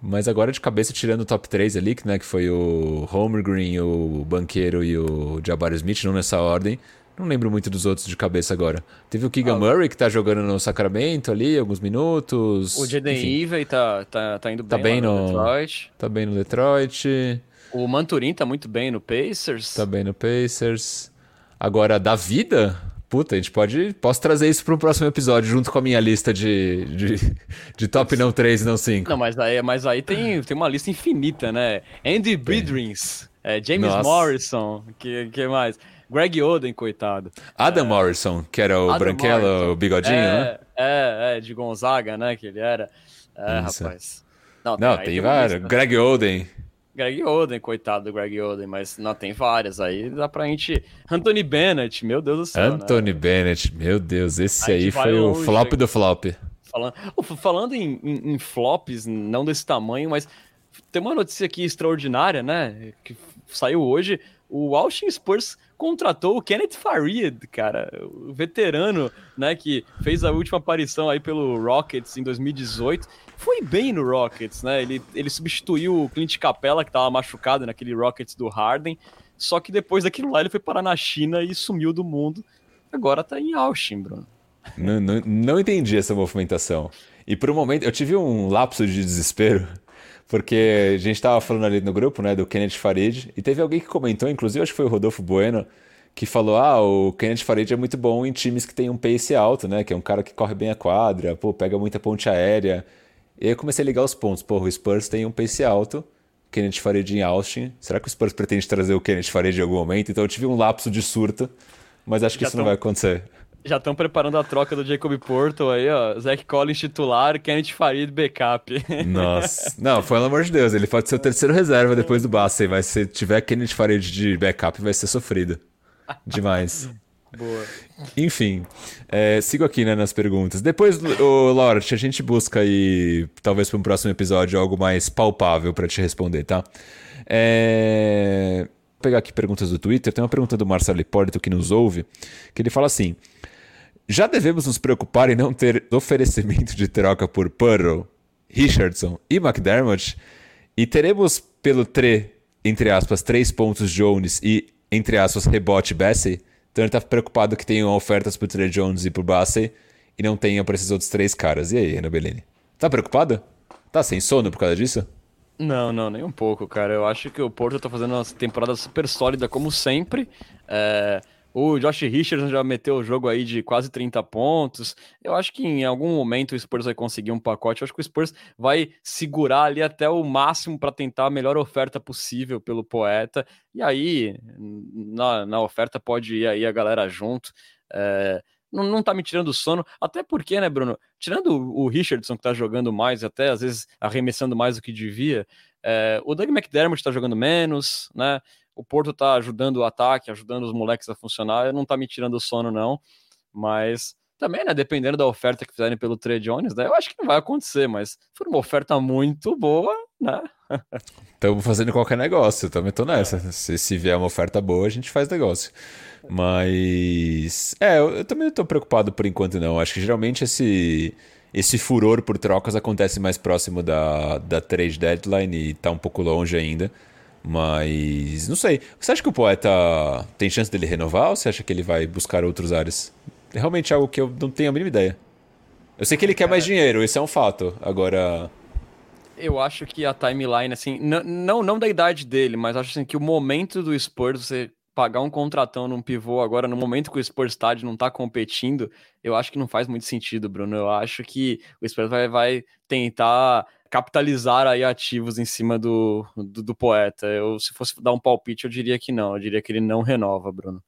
Speaker 2: Mas agora de cabeça, tirando o top 3 ali, que, né, que foi o Homer Green, o Banqueiro e o Jabari Smith, não nessa ordem, não lembro muito dos outros de cabeça agora. Teve o Keegan ah, Murray, que tá jogando no Sacramento ali, alguns minutos.
Speaker 1: O Jaden Ivey tá, tá, tá indo
Speaker 2: tá
Speaker 1: bem,
Speaker 2: bem
Speaker 1: no, Detroit.
Speaker 2: Tá bem no Detroit.
Speaker 1: O Manturin tá muito bem no Pacers.
Speaker 2: Tá bem no Pacers. Agora, da vida, puta, a gente pode. Posso trazer isso para um próximo episódio, junto com a minha lista de, de, de top não 3 e não 5.
Speaker 1: Não, mas aí, mas aí tem, tem uma lista infinita, né? Andy Bidrins, é, James Nossa. Morrison, que, que mais? Greg Oden, coitado.
Speaker 2: Adam é, Morrison, que era o Adam branquelo, Morrison. o bigodinho,
Speaker 1: é,
Speaker 2: né?
Speaker 1: É, é, de Gonzaga, né? Que ele era. É, Isso. rapaz.
Speaker 2: Não, tem, não, tem vários. Greg Oden.
Speaker 1: Greg Oden, coitado do Greg Oden, mas não tem várias aí, dá pra gente. Anthony Bennett, meu Deus do céu.
Speaker 2: Né? Anthony né? Bennett, meu Deus, esse aí foi o flop do flop.
Speaker 1: Falando, falando em, em, em, flops, não desse tamanho, mas tem uma notícia aqui extraordinária, né? Que saiu hoje. O Austin Spurs contratou o Kenneth Farid, cara, o veterano, né, que fez a última aparição aí pelo Rockets em 2018 foi bem no Rockets, né? Ele, ele substituiu o Clint Capella, que estava machucado naquele Rockets do Harden. Só que depois daquilo lá ele foi parar na China e sumiu do mundo. Agora tá em Austin, Bruno.
Speaker 2: Não, não, não entendi essa movimentação. E por um momento eu tive um lapso de desespero, porque a gente estava falando ali no grupo, né, do Kenneth Farid, e teve alguém que comentou, inclusive acho que foi o Rodolfo Bueno, que falou: ah, o Kenneth Farid é muito bom em times que tem um pace alto, né? Que é um cara que corre bem a quadra, pô, pega muita ponte aérea. E aí eu comecei a ligar os pontos. Porra, o Spurs tem um pace alto, Kenneth Farid em Austin. Será que o Spurs pretende trazer o Kenneth Farid em algum momento? Então eu tive um lapso de surto, mas acho que já isso tão, não vai acontecer.
Speaker 1: Já estão preparando a troca do Jacob Porto aí, ó. Zach Collins titular, Kenneth Farid backup.
Speaker 2: Nossa. Não, pelo amor de Deus, ele pode ser o terceiro reserva depois do Bassey, mas se tiver Kenneth Farid de backup, vai ser sofrido. Demais.
Speaker 1: Boa.
Speaker 2: Enfim, é, sigo aqui né, nas perguntas. Depois, o Lort, a gente busca aí, talvez para um próximo episódio, algo mais palpável para te responder, tá? É... Vou pegar aqui perguntas do Twitter. Tem uma pergunta do Marcelo Hipólito que nos ouve, que ele fala assim: Já devemos nos preocupar em não ter oferecimento de troca por Pearl, Richardson e McDermott? E teremos pelo tre, entre aspas, três pontos Jones e, entre aspas, rebote Bessie? Então ele tá preocupado que tenham ofertas pro Trey Jones e pro Bassey e não tenha para esses outros três caras. E aí, Ana Bellini? Tá preocupado? Tá sem sono por causa disso?
Speaker 1: Não, não, nem um pouco, cara. Eu acho que o Porto tá fazendo uma temporada super sólida, como sempre. É... O Josh Richardson já meteu o jogo aí de quase 30 pontos. Eu acho que em algum momento o Spurs vai conseguir um pacote. Eu acho que o Spurs vai segurar ali até o máximo para tentar a melhor oferta possível pelo poeta. E aí, na, na oferta pode ir aí a galera junto. É, não, não tá me tirando sono. Até porque, né, Bruno? Tirando o, Richardson, que tá jogando mais, até às vezes arremessando mais do que devia, é, o Doug McDermott tá jogando menos, né? O Porto tá ajudando o ataque, ajudando os moleques a funcionar, não tá me tirando o sono, não. Mas também, né, dependendo da oferta que fizerem pelo Trey Jones, né, eu acho que não vai acontecer, mas foi uma oferta muito boa, né?
Speaker 2: Estamos fazendo qualquer negócio, também tô nessa. É. Se, se vier uma oferta boa, a gente faz negócio. Mas. É, eu, eu também não tô preocupado por enquanto, não. Acho que geralmente esse, esse furor por trocas acontece mais próximo da, da trade deadline e tá um pouco longe ainda. Mas não sei. Você acha que o poeta tem chance dele renovar ou você acha que ele vai buscar outros áreas? É realmente algo que eu não tenho a mínima ideia. Eu sei que ele quer mais dinheiro, isso é um fato. Agora.
Speaker 1: Eu acho que a timeline, assim, não, não da idade dele, mas acho assim, que o momento do Spurs, você pagar um contratão num pivô agora, no momento que o Spurs Stade não tá competindo, eu acho que não faz muito sentido, Bruno. Eu acho que o Spurs vai, vai tentar capitalizar aí ativos em cima do, do, do, poeta. Eu, se fosse dar um palpite, eu diria que não. Eu diria que ele não renova, Bruno.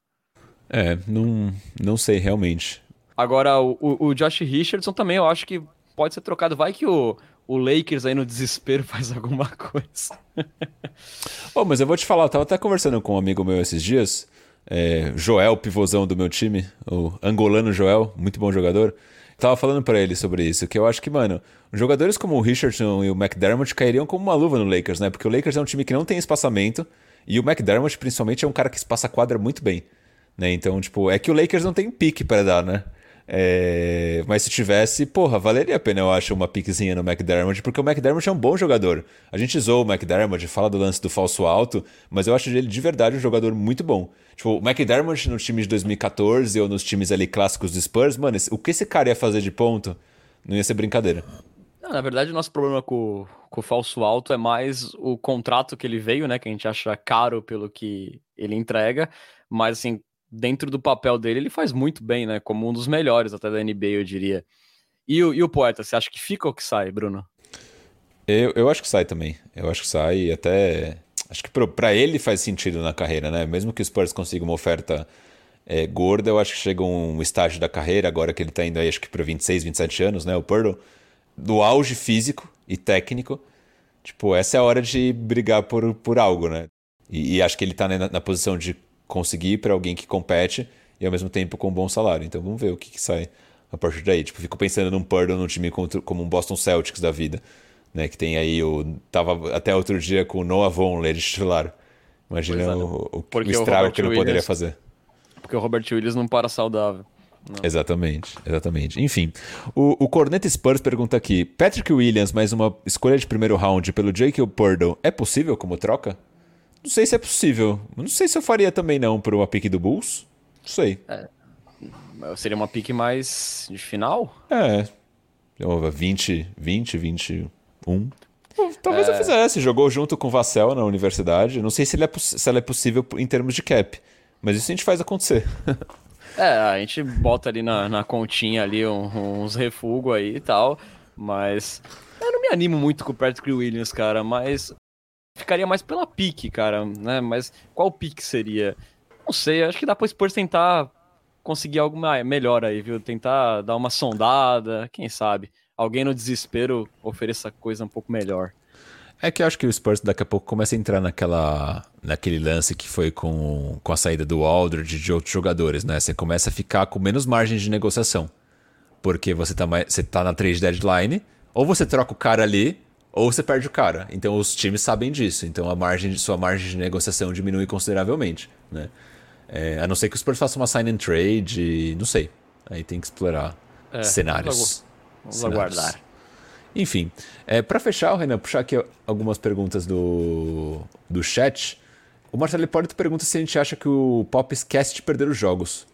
Speaker 2: É, não, não sei realmente.
Speaker 1: Agora, o, o, Josh Richardson também eu acho que pode ser trocado. Vai que o, o Lakers aí no desespero faz alguma coisa.
Speaker 2: oh, mas eu vou te falar, eu tava até conversando com um amigo meu esses dias, é, Joel, pivôzão do meu time, o angolano Joel, muito bom jogador. Tava falando para ele sobre isso, que eu acho que, mano, jogadores como o Richardson e o McDermott cairiam como uma luva no Lakers, né? Porque o Lakers é um time que não tem espaçamento e o McDermott, principalmente, é um cara que espaça quadra muito bem, né? Então, tipo, é que o Lakers não tem pique para dar, né? É... Mas se tivesse, porra, valeria a pena, eu acho, uma piquezinha no McDermott, porque o McDermott é um bom jogador. A gente zoou o McDermott, fala do lance do falso alto, mas eu acho ele de verdade um jogador muito bom. Tipo, o McDermott no time de 2014 ou nos times ali clássicos do Spurs, mano, o que esse cara ia fazer de ponto não ia ser brincadeira.
Speaker 1: na verdade, o nosso problema com, com o falso alto é mais o contrato que ele veio, né? Que a gente acha caro pelo que ele entrega, mas assim, dentro do papel dele, ele faz muito bem, né? Como um dos melhores até da NBA, eu diria. E, e o Poeta, você acha que fica ou que sai, Bruno?
Speaker 2: Eu, eu acho que sai também. Eu acho que sai e até. Acho que para ele faz sentido na carreira, né? Mesmo que o Spurs consiga uma oferta é, gorda, eu acho que chega um estágio da carreira, agora que ele tá indo aí, acho que para 26, 27 anos, né? O Pearl, do auge físico e técnico. Tipo, essa é a hora de brigar por, por algo, né? E, e acho que ele tá na, na posição de conseguir para alguém que compete e ao mesmo tempo com um bom salário. Então vamos ver o que, que sai a partir daí. Tipo, fico pensando num Purdle num time como um Boston Celtics da vida, né? Que tem aí o. Tava até outro dia com o Noah Vonleh de titular. Imagina é, o, o, o estrago que ele Williams, poderia fazer.
Speaker 1: Porque o Robert Williams não para saudável. Não.
Speaker 2: Exatamente, exatamente. Enfim, o, o Cornet Spurs pergunta aqui: Patrick Williams, mais uma escolha de primeiro round pelo Jacob Purdle, é possível como troca? Não sei se é possível. Não sei se eu faria também não por uma pique do Bulls. Não sei. É,
Speaker 1: seria uma pique mais de final?
Speaker 2: É. 20, 20, 21. Talvez é... eu fizesse. Jogou junto com o Vassell na universidade. Não sei se, é, se ela é possível em termos de cap. Mas isso a gente faz acontecer.
Speaker 1: é, a gente bota ali na, na continha ali um, uns refugos aí e tal. Mas eu não me animo muito com o Patrick Williams, cara. Mas ficaria mais pela pique, cara, né? Mas qual pique seria? Não sei, acho que dá pro Spurs tentar conseguir algo melhor aí, viu? Tentar dar uma sondada, quem sabe? Alguém no desespero ofereça coisa um pouco melhor.
Speaker 2: É que eu acho que o Spurs daqui a pouco começa a entrar naquela, naquele lance que foi com, com a saída do Aldridge e de outros jogadores, né? Você começa a ficar com menos margem de negociação. Porque você tá, mais, você tá na trade deadline, ou você troca o cara ali, ou você perde o cara. Então os times sabem disso. Então a margem, sua margem de negociação diminui consideravelmente, né? É, a não ser que o Spurs faça uma sign and trade, não sei. Aí tem que explorar é, cenários.
Speaker 1: Vamos, vamos aguardar.
Speaker 2: Enfim, é, para fechar, Renan, puxar aqui algumas perguntas do, do chat. O Marcelo Hipólito pergunta se a gente acha que o Pop esquece de perder os jogos.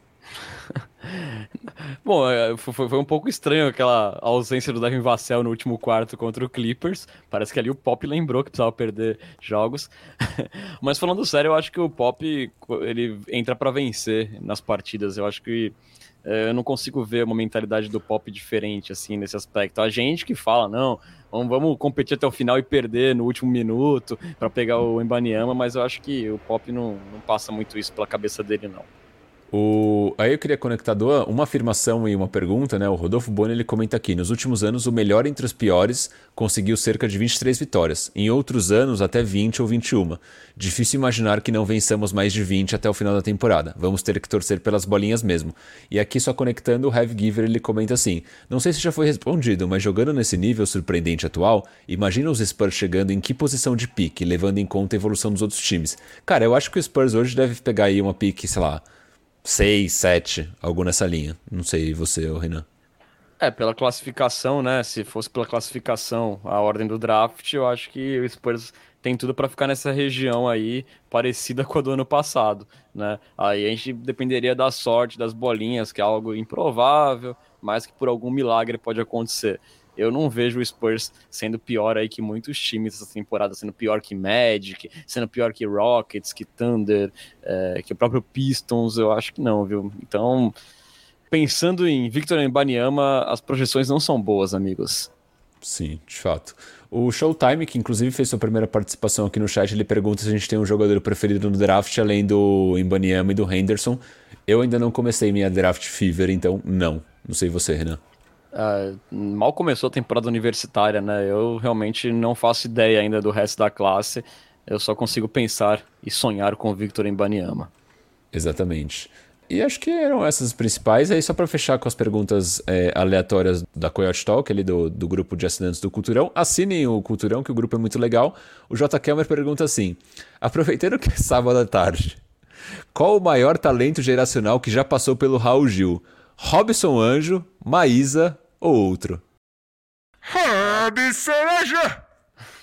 Speaker 1: Bom, é, foi, foi, um pouco estranho aquela ausência do Devin Vassell no último quarto contra o Clippers. Parece que ali o Pop lembrou que precisava perder jogos. Mas falando sério, eu acho que o Pop ele entra para vencer nas partidas. Eu acho que é, eu não consigo ver uma mentalidade do Pop diferente assim nesse aspecto. A gente que fala, não, vamos, competir até o final e perder no último minuto para pegar o Embanyama, mas eu acho que o Pop não, não passa muito isso pela cabeça dele, não.
Speaker 2: O... Aí eu queria conectar uma afirmação e uma pergunta, né? O Rodolfo Boni ele comenta aqui: nos últimos anos, o melhor entre os piores conseguiu cerca de 23 vitórias. Em outros anos, até 20 ou 21. Difícil imaginar que não vençamos mais de 20 até o final da temporada. Vamos ter que torcer pelas bolinhas mesmo. E aqui, só conectando, o Have Giver ele comenta assim: Não sei se já foi respondido, mas jogando nesse nível surpreendente atual, imagina os Spurs chegando em que posição de pique, levando em conta a evolução dos outros times. Cara, eu acho que o Spurs hoje deve pegar aí uma pique, sei lá 6, 7, algo nessa linha. Não sei você, Renan.
Speaker 1: É, pela classificação, né? Se fosse pela classificação, a ordem do draft, eu acho que o Spurs tem tudo para ficar nessa região aí, parecida com a do ano passado, né? Aí a gente dependeria da sorte, das bolinhas, que é algo improvável, mas que por algum milagre pode acontecer eu não vejo o Spurs sendo pior aí que muitos times essa temporada, sendo pior que Magic, sendo pior que Rockets, que Thunder, é, que o próprio Pistons, eu acho que não, viu? Então, pensando em Victor Banyama, as projeções não são boas, amigos.
Speaker 2: Sim, de fato. O Showtime, que inclusive fez sua primeira participação aqui no chat, ele pergunta se a gente tem um jogador preferido no draft, além do Embanyama e do Henderson. Eu ainda não comecei minha draft fever, então não. Não sei você, Renan.
Speaker 1: Uh, mal começou a temporada universitária, né? Eu realmente não faço ideia ainda do resto da classe. Eu só consigo pensar e sonhar com o Victor Embanyama.
Speaker 2: Exatamente. E acho que eram essas as principais. Aí, só para fechar com as perguntas é, aleatórias da Coyote Talk, ali do, do grupo de assinantes do Culturão. Assinem o Culturão, que o grupo é muito legal. O J. Kelmer pergunta assim: aproveitando que é sábado à tarde, qual o maior talento geracional que já passou pelo Raul Gil? Robson Anjo, Maísa ou outro?
Speaker 1: Rob Cereja!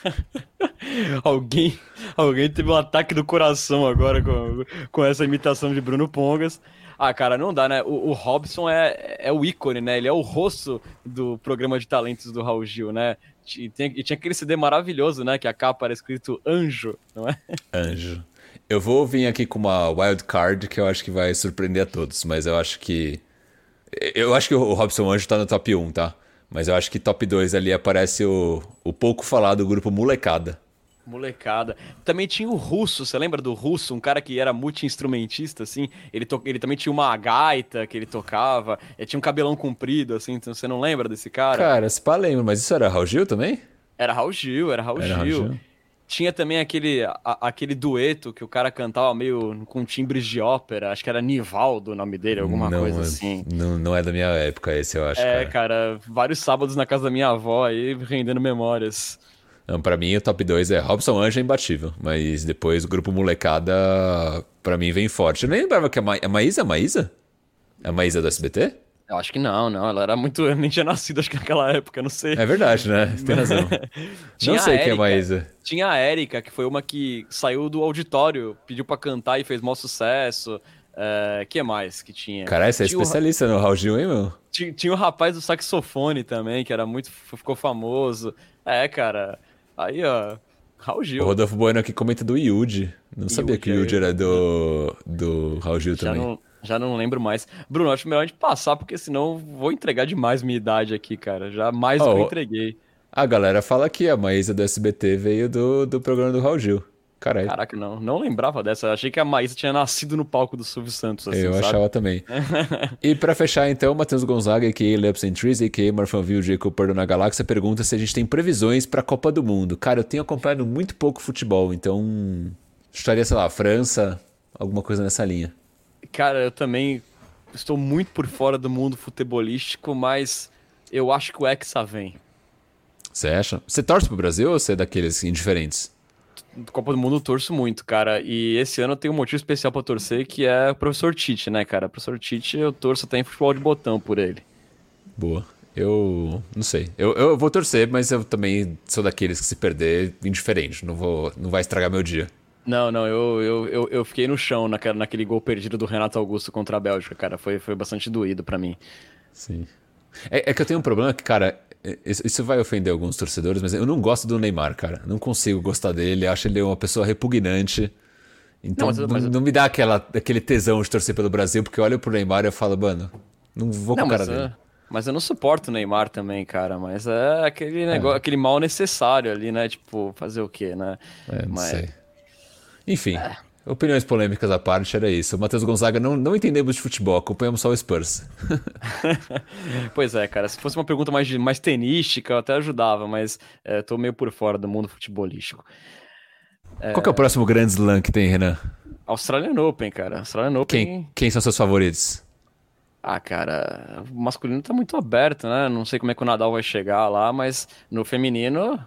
Speaker 1: alguém, alguém teve um ataque do coração agora com, com essa imitação de Bruno Pongas. Ah, cara, não dá, né? O, o, Robson é, é o ícone, né? Ele é o rosto do programa de talentos do Raul Gil, né? E, tem, e tinha aquele CD maravilhoso, né? Que a capa era escrito Anjo, não é?
Speaker 2: Anjo. Eu vou vir aqui com uma wild card que eu acho que vai surpreender a todos, mas eu acho que. Eu acho que o Robson Anjo tá no top 1, tá? Mas eu acho que top 2 ali aparece o, o pouco falado grupo Molecada.
Speaker 1: Molecada. Também tinha o Russo, você lembra do Russo? Um cara que era multi-instrumentista, assim. Ele, to... ele também tinha uma gaita que ele tocava. Ele tinha um cabelão comprido, assim. Então você não lembra desse cara?
Speaker 2: Cara, se pá, lembro. Mas isso era Raul Gil também?
Speaker 1: Era Raul Gil, era Raul, era Gil. Raul Gil. Tinha também aquele, a, aquele dueto que o cara cantava meio com timbres de ópera. Acho que era Nivaldo o nome dele, alguma
Speaker 2: não,
Speaker 1: coisa assim.
Speaker 2: Não, não é da minha época esse, eu acho.
Speaker 1: É, cara. cara, vários sábados na casa da minha avó aí, rendendo memórias.
Speaker 2: Não, pra mim o top 2 é Robson Anjo é imbatível, mas depois o grupo Molecada, pra mim, vem forte. Eu nem lembrava que a, Ma a Maísa, a Maísa? A Maísa do SBT?
Speaker 1: Eu acho que não, não. Ela era muito. Eu nem tinha nascido, acho que naquela época, não sei.
Speaker 2: É verdade, né? Tem razão. não sei quem é Maísa.
Speaker 1: Tinha a Érica, que foi uma que saiu do auditório, pediu pra cantar e fez maior sucesso. É, que mais que tinha?
Speaker 2: Caralho, você é especialista o... no Raul Gil, hein, meu?
Speaker 1: Tinha, tinha o rapaz do saxofone também, que era muito. ficou famoso. É, cara. Aí, ó. Raul Gil.
Speaker 2: O Rodolfo Bueno aqui comenta do Yudi. Não sabia que o Yudi era do, do Raul Gil também.
Speaker 1: Não, já não lembro mais. Bruno, acho melhor a gente passar, porque senão vou entregar demais minha idade aqui, cara. Já mais oh, eu entreguei.
Speaker 2: A galera fala que a Maísa do SBT veio do, do programa do Raul Gil. Caralho.
Speaker 1: Caraca, não. Não lembrava dessa. Eu achei que a Maísa tinha nascido no palco do Silvio Santos. Assim,
Speaker 2: eu
Speaker 1: sabe?
Speaker 2: achava também. e para fechar, então, Matheus Gonzaga, a.k.a. Lamps and Trees, a.k.a. Marfanville Jacob Perdão na Galáxia, pergunta se a gente tem previsões pra Copa do Mundo. Cara, eu tenho acompanhado muito pouco futebol, então estaria, sei lá, França, alguma coisa nessa linha.
Speaker 1: Cara, eu também estou muito por fora do mundo futebolístico, mas eu acho que o Hexa vem.
Speaker 2: Você acha? Você torce pro Brasil ou você é daqueles indiferentes?
Speaker 1: Copa do Mundo eu torço muito, cara. E esse ano eu tenho um motivo especial para torcer, que é o professor Tite, né, cara? O professor Tite, eu torço até em futebol de botão por ele.
Speaker 2: Boa. Eu não sei. Eu, eu vou torcer, mas eu também sou daqueles que se perder, indiferente. Não, vou, não vai estragar meu dia.
Speaker 1: Não, não, eu, eu, eu, eu fiquei no chão naquele, naquele gol perdido do Renato Augusto contra a Bélgica, cara. Foi, foi bastante doído para mim.
Speaker 2: Sim. É, é, que eu tenho um problema que, cara, isso vai ofender alguns torcedores, mas eu não gosto do Neymar, cara. Não consigo gostar dele. Acho ele uma pessoa repugnante. Então não, mas, mas... não me dá aquela, aquele tesão de torcer pelo Brasil, porque eu olho pro Neymar e eu falo, mano, não vou com não, o cara dele.
Speaker 1: Mas eu não suporto o Neymar também, cara. Mas é aquele negócio, é. aquele mal necessário ali, né? Tipo, fazer o quê, né?
Speaker 2: É, não mas... sei. Enfim. É. Opiniões polêmicas à parte, era isso. O Matheus Gonzaga não, não entendemos de futebol, acompanhamos só o Spurs.
Speaker 1: pois é, cara. Se fosse uma pergunta mais, mais tenística, eu até ajudava, mas é, tô meio por fora do mundo futebolístico.
Speaker 2: É... Qual que é o próximo grande slam que tem, Renan?
Speaker 1: Australian Open, cara. Australian Open.
Speaker 2: Quem, quem são seus favoritos?
Speaker 1: Ah, cara, o masculino tá muito aberto, né? Não sei como é que o Nadal vai chegar lá, mas no feminino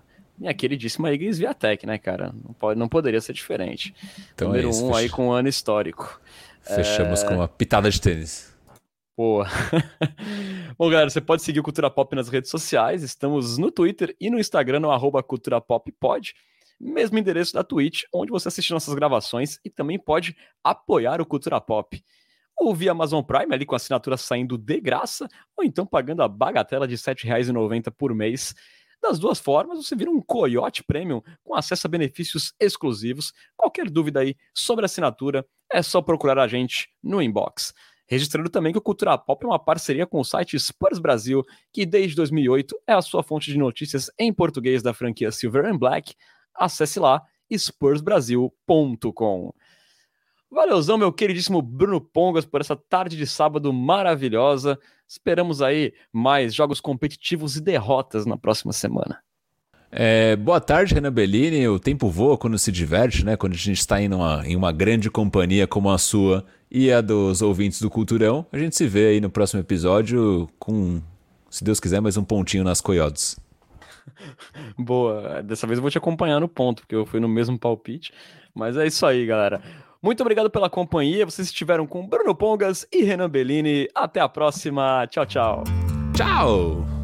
Speaker 1: minha queridíssima Igor Sviatek, né, cara? Não, pode, não poderia ser diferente. Então Número é isso, um fecha... aí com um ano histórico.
Speaker 2: Fechamos é... com uma pitada de tênis.
Speaker 1: Boa. Bom, galera, você pode seguir o Cultura Pop nas redes sociais. Estamos no Twitter e no Instagram, no arroba Cultura Pop Pod. Mesmo endereço da Twitch, onde você assiste nossas gravações e também pode apoiar o Cultura Pop. Ou via Amazon Prime, ali com a assinatura saindo de graça, ou então pagando a bagatela de R$ 7,90 por mês das duas formas, você vira um Coyote Premium com acesso a benefícios exclusivos. Qualquer dúvida aí sobre assinatura, é só procurar a gente no inbox. Registrando também que o Cultura Pop é uma parceria com o site Spurs Brasil, que desde 2008 é a sua fonte de notícias em português da franquia Silver and Black. Acesse lá spursbrasil.com. Valeuzão, meu queridíssimo Bruno Pongas, por essa tarde de sábado maravilhosa. Esperamos aí mais jogos competitivos e derrotas na próxima semana.
Speaker 2: É, boa tarde, Renan Bellini. O tempo voa quando se diverte, né? Quando a gente está em uma, em uma grande companhia como a sua e a dos ouvintes do Culturão. A gente se vê aí no próximo episódio com, se Deus quiser, mais um pontinho nas coiotes.
Speaker 1: Boa. Dessa vez eu vou te acompanhar no ponto, porque eu fui no mesmo palpite. Mas é isso aí, galera. Muito obrigado pela companhia. Vocês estiveram com Bruno Pongas e Renan Bellini. Até a próxima. Tchau, tchau.
Speaker 2: Tchau!